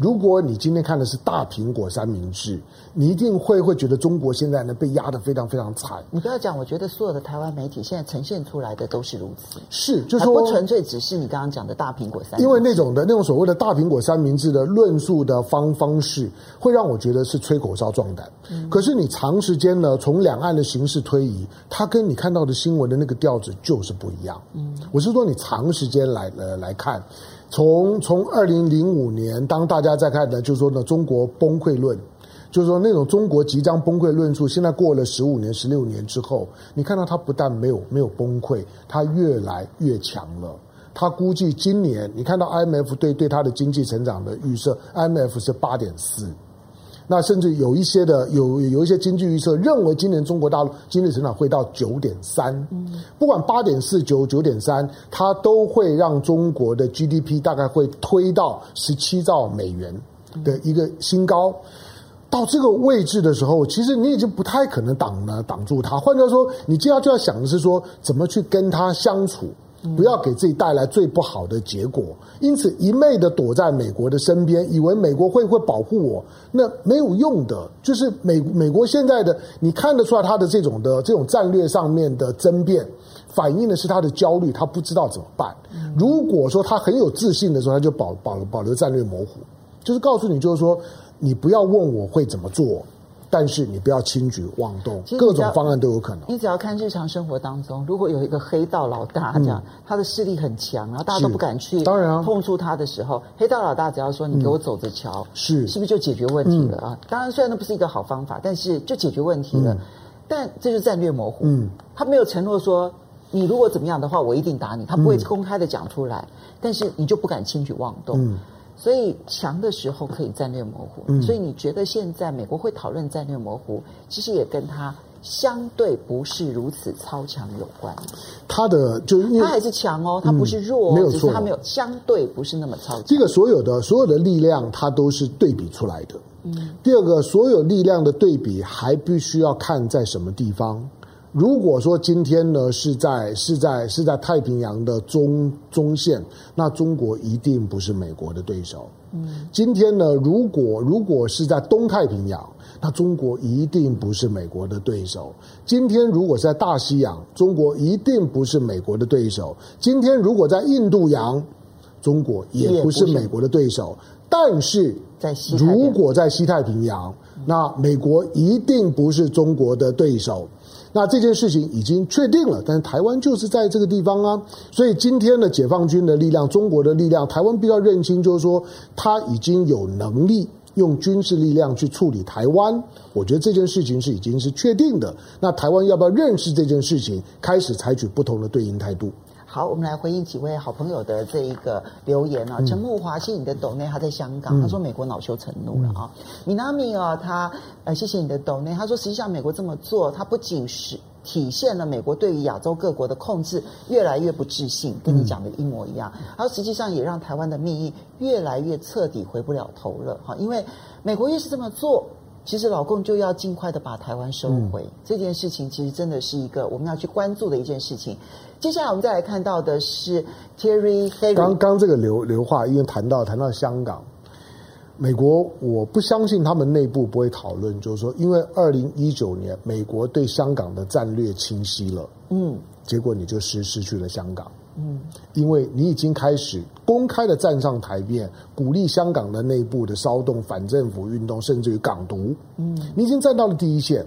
如果你今天看的是大苹果三明治，你一定会会觉得中国现在呢被压得非常非常惨。你不要讲，我觉得所有的台湾媒体现在呈现出来的都是如此，是，就是说不纯粹只是你刚刚讲的大苹果三明治，因为那种的那种所谓的大苹果三明治的论述的方方式，会让我觉得是吹口哨壮胆。嗯、可是你长时间呢，从两岸的形势推移，它跟你看到的新闻的那个调子就是不一样。嗯，我是说你长时间来呃来看。从从二零零五年，当大家在看呢，就是说呢，中国崩溃论，就是说那种中国即将崩溃论述，现在过了十五年、十六年之后，你看到它不但没有没有崩溃，它越来越强了。它估计今年，你看到 IMF 对对它的经济成长的预测，IMF 是八点四。那甚至有一些的有有一些经济预测认为今年中国大陆经济成长会到九点三，不管八点四九九点三，它都会让中国的 GDP 大概会推到十七兆美元的一个新高。到这个位置的时候，其实你已经不太可能挡了挡住它。换句话说，你接下来就要想的是说，怎么去跟它相处。不要给自己带来最不好的结果，因此一昧的躲在美国的身边，以为美国会会保护我，那没有用的。就是美美国现在的，你看得出来他的这种的这种战略上面的争辩，反映的是他的焦虑，他不知道怎么办。如果说他很有自信的时候，他就保保保留战略模糊，就是告诉你，就是说你不要问我会怎么做。但是你不要轻举妄动，各种方案都有可能。你只要看日常生活当中，如果有一个黑道老大，这样、嗯、他的势力很强，然后大家都不敢去，当然碰触他的时候，黑道老大只要说你给我走着瞧，是是不是就解决问题了啊？嗯、当然，虽然那不是一个好方法，但是就解决问题了。嗯、但这就是战略模糊，嗯，他没有承诺说你如果怎么样的话，我一定打你，他不会公开的讲出来，嗯、但是你就不敢轻举妄动。嗯所以强的时候可以战略模糊，嗯、所以你觉得现在美国会讨论战略模糊，其实也跟他相对不是如此超强有关。他的就他还是强哦，他不是弱、哦，嗯、没有错，只是他没有相对不是那么超强。这个所有的所有的力量，它都是对比出来的。嗯，第二个，所有力量的对比还必须要看在什么地方。如果说今天呢是在是在是在太平洋的中中线，那中国一定不是美国的对手。嗯，今天呢，如果如果是在东太平洋，那中国一定不是美国的对手。今天如果是在大西洋，中国一定不是美国的对手。今天如果在印度洋，中国也不是美国的对手。但是，在如果在西太平洋，那美国一定不是中国的对手。那这件事情已经确定了，但是台湾就是在这个地方啊，所以今天的解放军的力量、中国的力量，台湾必须要认清，就是说他已经有能力用军事力量去处理台湾。我觉得这件事情是已经是确定的。那台湾要不要认识这件事情，开始采取不同的对应态度？好，我们来回应几位好朋友的这一个留言啊。陈木华，谢谢你的抖内，他在香港，他说美国恼羞成怒了啊。米娜米啊，他呃谢谢你的抖内，他说实际上美国这么做，他不仅是体现了美国对于亚洲各国的控制越来越不自信，跟你讲的一模一样。他说实际上也让台湾的命运越来越彻底回不了头了哈，因为美国越是这么做。其实老共就要尽快的把台湾收回，嗯、这件事情其实真的是一个我们要去关注的一件事情。接下来我们再来看到的是 Terry。刚刚这个刘刘话，因为谈到谈到香港，美国我不相信他们内部不会讨论，就是说，因为二零一九年美国对香港的战略清晰了，嗯，结果你就失失去了香港。嗯，因为你已经开始公开的站上台面，鼓励香港的内部的骚动、反政府运动，甚至于港独。嗯，你已经站到了第一线，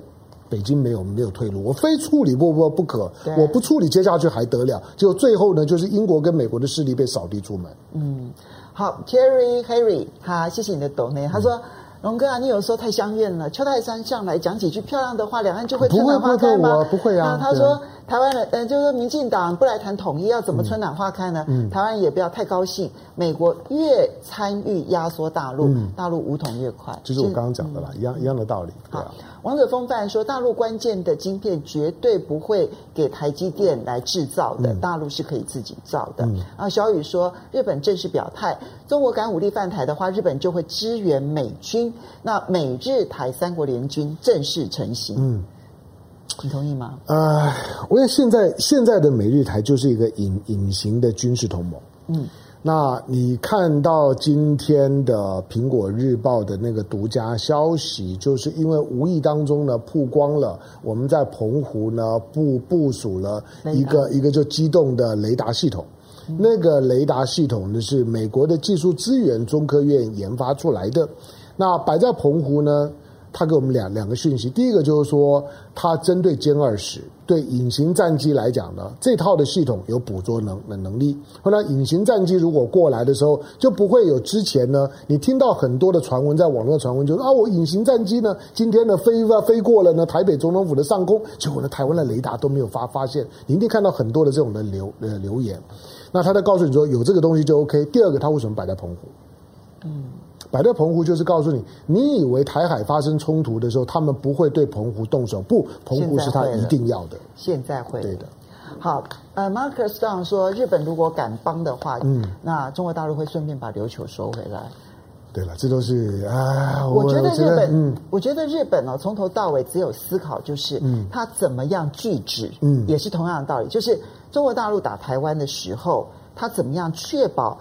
北京没有没有退路，我非处理不不不可，我不处理接下去还得了？结果最后呢，就是英国跟美国的势力被扫地出门。嗯，好，Terry Harry，他谢谢你的抖内，他说。嗯龙哥啊，你有时候太香艳了。邱泰山上来讲几句漂亮的话，两岸就会春暖花开吗？不会，啊。他说台湾人，嗯，就是说民进党不来谈统一，要怎么春暖花开呢？嗯，台湾也不要太高兴。美国越参与压缩大陆，大陆武统越快。就是我刚刚讲的啦，一样一样的道理。对啊。王者风范说，大陆关键的晶片绝对不会给台积电来制造的，大陆是可以自己造的。啊，小雨说，日本正式表态，中国敢武力犯台的话，日本就会支援美军。那美日台三国联军正式成型。嗯，你同意吗？呃，我觉得现在现在的美日台就是一个隐隐形的军事同盟。嗯。那你看到今天的苹果日报的那个独家消息，就是因为无意当中呢曝光了我们在澎湖呢部部署了一个一个就机动的雷达系统，那个雷达系统呢是美国的技术资源中科院研发出来的，那摆在澎湖呢。他给我们两两个讯息，第一个就是说，他针对歼二十对隐形战机来讲呢，这套的系统有捕捉能的能力。后来隐形战机如果过来的时候，就不会有之前呢，你听到很多的传闻，在网络传闻就是啊，我隐形战机呢，今天呢飞飞过了呢台北总统府的上空，结果呢台湾的雷达都没有发发现。你一定看到很多的这种的留呃留言，那他在告诉你说有这个东西就 OK。第二个，他为什么摆在澎湖？嗯。摆在澎湖就是告诉你，你以为台海发生冲突的时候，他们不会对澎湖动手？不，澎湖是他一定要的。现在会。对的。好，呃，Marcus 这样说，日本如果敢帮的话，嗯，那中国大陆会顺便把琉球收回来。对了，这都是啊。我觉得日本，嗯，我觉得日本哦，从头到尾只有思考就是，嗯，他怎么样拒止，嗯，也是同样的道理，就是中国大陆打台湾的时候，他怎么样确保。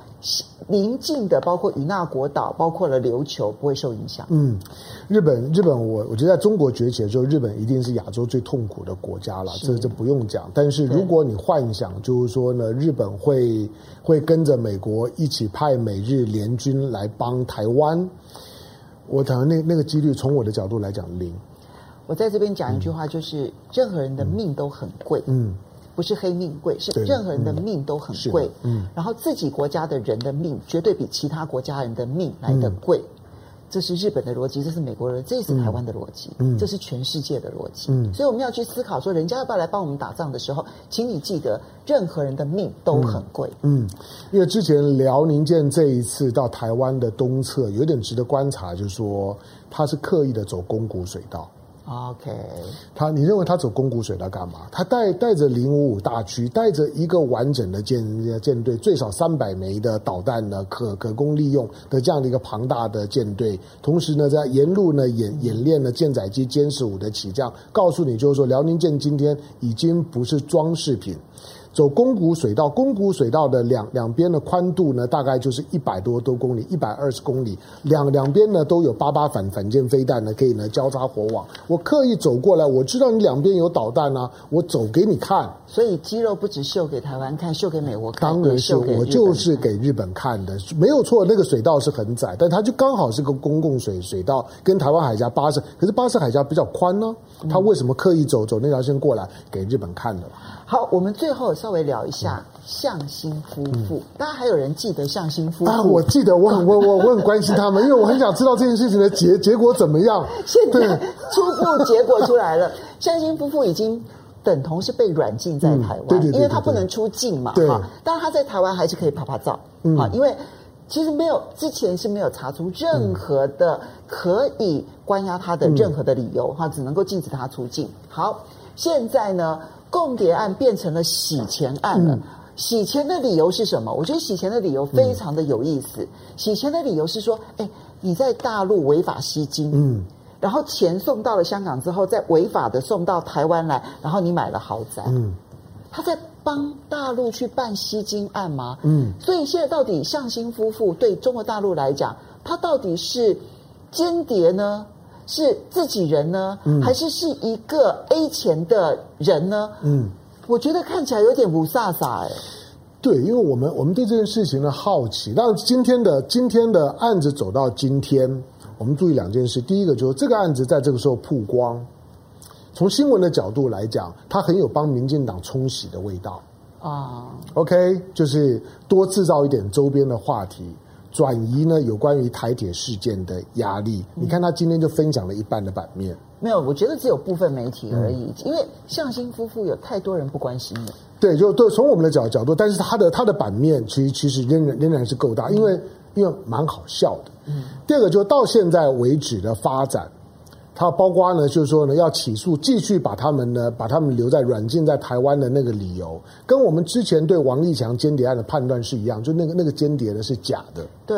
邻近的包括与那国岛，包括了琉球，不会受影响。嗯，日本，日本我，我我觉得在中国崛起的时候，日本一定是亚洲最痛苦的国家了，这这不用讲。但是如果你幻想，就是说呢，日本会会跟着美国一起派美日联军来帮台湾，我讲那那个几率，从我的角度来讲零。我在这边讲一句话，就是、嗯、任何人的命都很贵。嗯。不是黑命贵，是任何人的命都很贵。嗯，然后自己国家的人的命绝对比其他国家人的命来得贵。嗯，这是日本的逻辑，这是美国人，这是台湾的逻辑，嗯，这是全世界的逻辑。嗯，所以我们要去思考说，人家要不要来帮我们打仗的时候，请你记得，任何人的命都很贵。嗯，因为之前辽宁舰这一次到台湾的东侧，有点值得观察，就是说它是刻意的走公古水道。OK，他你认为他走公谷水道干嘛？他带带着零五五大驱，带着一个完整的舰舰队，最少三百枚的导弹呢，可可供利用的这样的一个庞大的舰队。同时呢，在沿路呢演演练了舰载机歼十五的起降，告诉你就是说，辽宁舰今天已经不是装饰品。走宫古水道，宫古水道的两两边的宽度呢，大概就是一百多多公里，一百二十公里。两两边呢都有八八反反舰飞弹呢，可以呢交叉火网。我刻意走过来，我知道你两边有导弹啊，我走给你看。所以肌肉不止秀给台湾看，秀给美国看。当然是我就是给日本看的，没有错。那个水道是很窄，但它就刚好是个公共水水道，跟台湾海峡巴士。可是巴士海峡比较宽呢，它为什么刻意走走那条线过来给日本看的？好，我们最后稍微聊一下向心夫妇。大家还有人记得向心夫妇啊？我记得，我很 (laughs) 我我我很关心他们，因为我很想知道这件事情的结 (laughs) 结果怎么样。现在初步结果出来了，向心夫妇已经等同是被软禁在台湾，因为他不能出境嘛。对，但他在台湾还是可以拍拍照。啊，因为其实没有之前是没有查出任何的可以关押他的任何的理由，哈，只能够禁止他出境。好，现在呢？共谍案变成了洗钱案了，洗钱的理由是什么？我觉得洗钱的理由非常的有意思。洗钱的理由是说，哎，你在大陆违法吸金，嗯，然后钱送到了香港之后，再违法的送到台湾来，然后你买了豪宅，嗯，他在帮大陆去办吸金案吗？嗯，所以现在到底向心夫妇对中国大陆来讲，他到底是间谍呢？是自己人呢，嗯、还是是一个 A 钱的人呢？嗯，我觉得看起来有点不飒飒哎。对，因为我们我们对这件事情的好奇。但今天的今天的案子走到今天，我们注意两件事。第一个就是这个案子在这个时候曝光，从新闻的角度来讲，它很有帮民进党冲洗的味道啊。OK，就是多制造一点周边的话题。转移呢？有关于台铁事件的压力，你看他今天就分享了一半的版面。嗯、没有，我觉得只有部分媒体而已，嗯、因为向心夫妇有太多人不关心了。对，就对，从我们的角角度，但是他的他的版面其实其实仍然仍然是够大，因为因为蛮好笑的。嗯。第二个，就到现在为止的发展。他包括呢，就是说呢，要起诉，继续把他们呢，把他们留在软禁在台湾的那个理由，跟我们之前对王立强间谍案的判断是一样，就那个那个间谍呢是假的。对。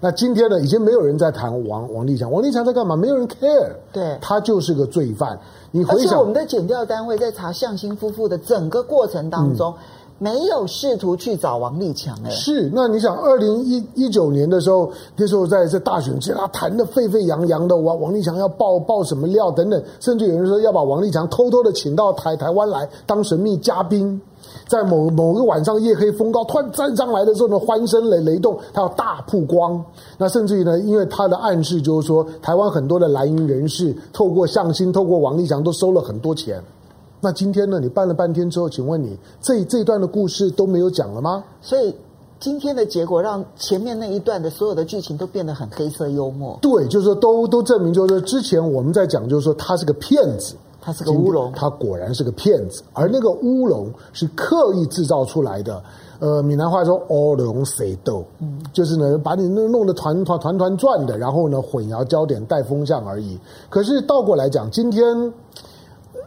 那今天呢，已经没有人在谈王王立强，王立强在干嘛？没有人 care。对。他就是个罪犯。你回想，我们的检调单位在查向心夫妇的整个过程当中。嗯没有试图去找王立强哎。是，那你想，二零一一九年的时候，那时候在这大选期，他谈得沸沸扬扬的，王王立强要爆爆什么料等等，甚至有人说要把王立强偷偷的请到台台湾来当神秘嘉宾。在某某个晚上夜黑风高，突然站上来的时候呢，欢声雷雷动，他要大曝光。那甚至于呢，因为他的暗示就是说，台湾很多的蓝营人士透过向心，透过王立强都收了很多钱。那今天呢，你办了半天之后，请问你这这一段的故事都没有讲了吗？所以今天的结果让前面那一段的所有的剧情都变得很黑色幽默。对，就是说都都证明，就是说之前我们在讲，就是说他是个骗子。他是个乌龙，他果然是个骗子，而那个乌龙是刻意制造出来的。呃，闽南话说“乌龙谁斗”，嗯，就是呢，把你弄弄得团团团团转的，然后呢，混淆焦点、带风向而已。可是倒过来讲，今天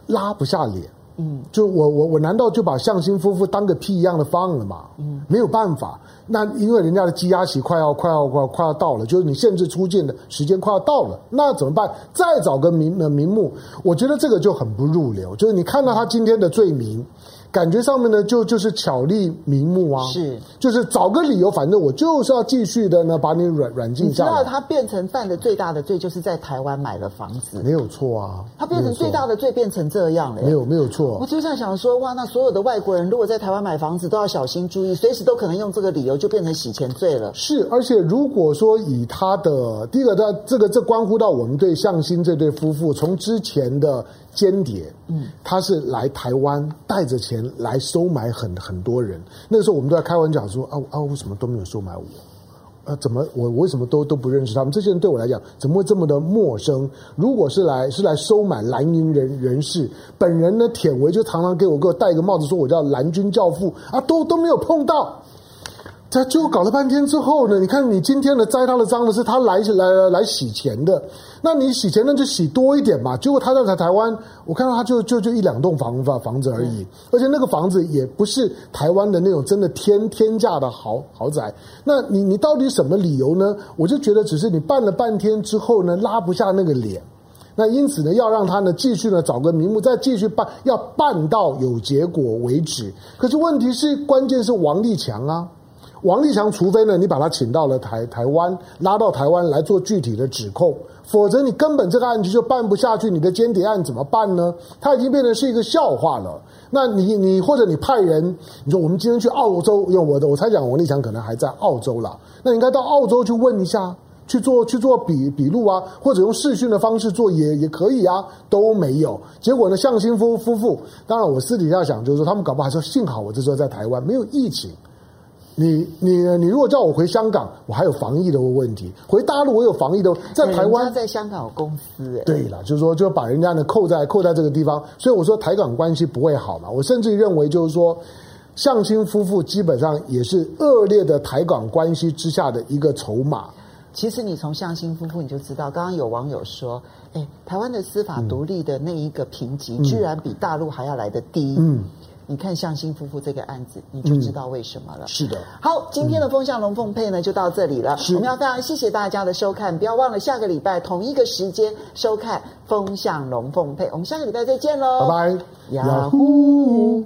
拉不下脸。嗯，就我我我难道就把向心夫妇当个屁一样的放了吗？嗯，没有办法，那因为人家的羁押期快要快要快要快要到了，就是你限制出境的时间快要到了，那怎么办？再找个名呃名目，我觉得这个就很不入流。就是你看到他今天的罪名。感觉上面呢，就就是巧立名目啊，是，就是找个理由，反正我就是要继续的呢，把你软软禁下来。你知道他变成犯的最大的罪，就是在台湾买了房子，没有错啊。他变成最大的罪，变成这样了，没有没有错。我就在想说，哇，那所有的外国人如果在台湾买房子，都要小心注意，随时都可能用这个理由就变成洗钱罪了。是，而且如果说以他的第一个，他这个这关乎到我们对向心这对夫妇从之前的。间谍，嗯，他是来台湾带着钱来收买很很多人。那个时候我们都在开玩笑说啊啊，为什么都没有收买我？啊，怎么我我为什么都都不认识他们？这些人对我来讲怎么会这么的陌生？如果是来是来收买蓝营人人士，本人呢，铁维就常常给我给我戴一个帽子，说我叫蓝军教父啊，都都没有碰到。他就搞了半天之后呢，你看你今天的栽他的赃的是他来来来洗钱的，那你洗钱那就洗多一点嘛。结果他在台湾，我看到他就就就一两栋房房房子而已，而且那个房子也不是台湾的那种真的天天价的豪豪宅。那你你到底什么理由呢？我就觉得只是你办了半天之后呢，拉不下那个脸。那因此呢，要让他呢继续呢找个名目，再继续办，要办到有结果为止。可是问题是，关键是王立强啊。王立强，除非呢，你把他请到了台台湾，拉到台湾来做具体的指控，否则你根本这个案子就办不下去。你的间谍案怎么办呢？他已经变成是一个笑话了。那你你或者你派人，你说我们今天去澳洲，因为我的我猜想王立强可能还在澳洲了，那你应该到澳洲去问一下，去做去做笔笔录啊，或者用视讯的方式做也也可以啊，都没有。结果呢，向心夫夫妇，当然我私底下想就是说，他们搞不好还说幸好我这时候在台湾没有疫情。你你你如果叫我回香港，我还有防疫的问题；回大陆我有防疫的，在台湾在香港有公司哎。对了，就是说就把人家呢扣在扣在这个地方，所以我说台港关系不会好嘛。我甚至认为就是说，向心夫妇基本上也是恶劣的台港关系之下的一个筹码。其实你从向心夫妇你就知道，刚刚有网友说，哎，台湾的司法独立的那一个评级，居然比大陆还要来得低。嗯。你看向心夫妇这个案子，你就知道为什么了。嗯、是的。好，今天的风向龙凤配呢，就到这里了。是我们要非常谢谢大家的收看，不要忘了下个礼拜同一个时间收看风向龙凤配。我们下个礼拜再见喽，拜拜。呀呼。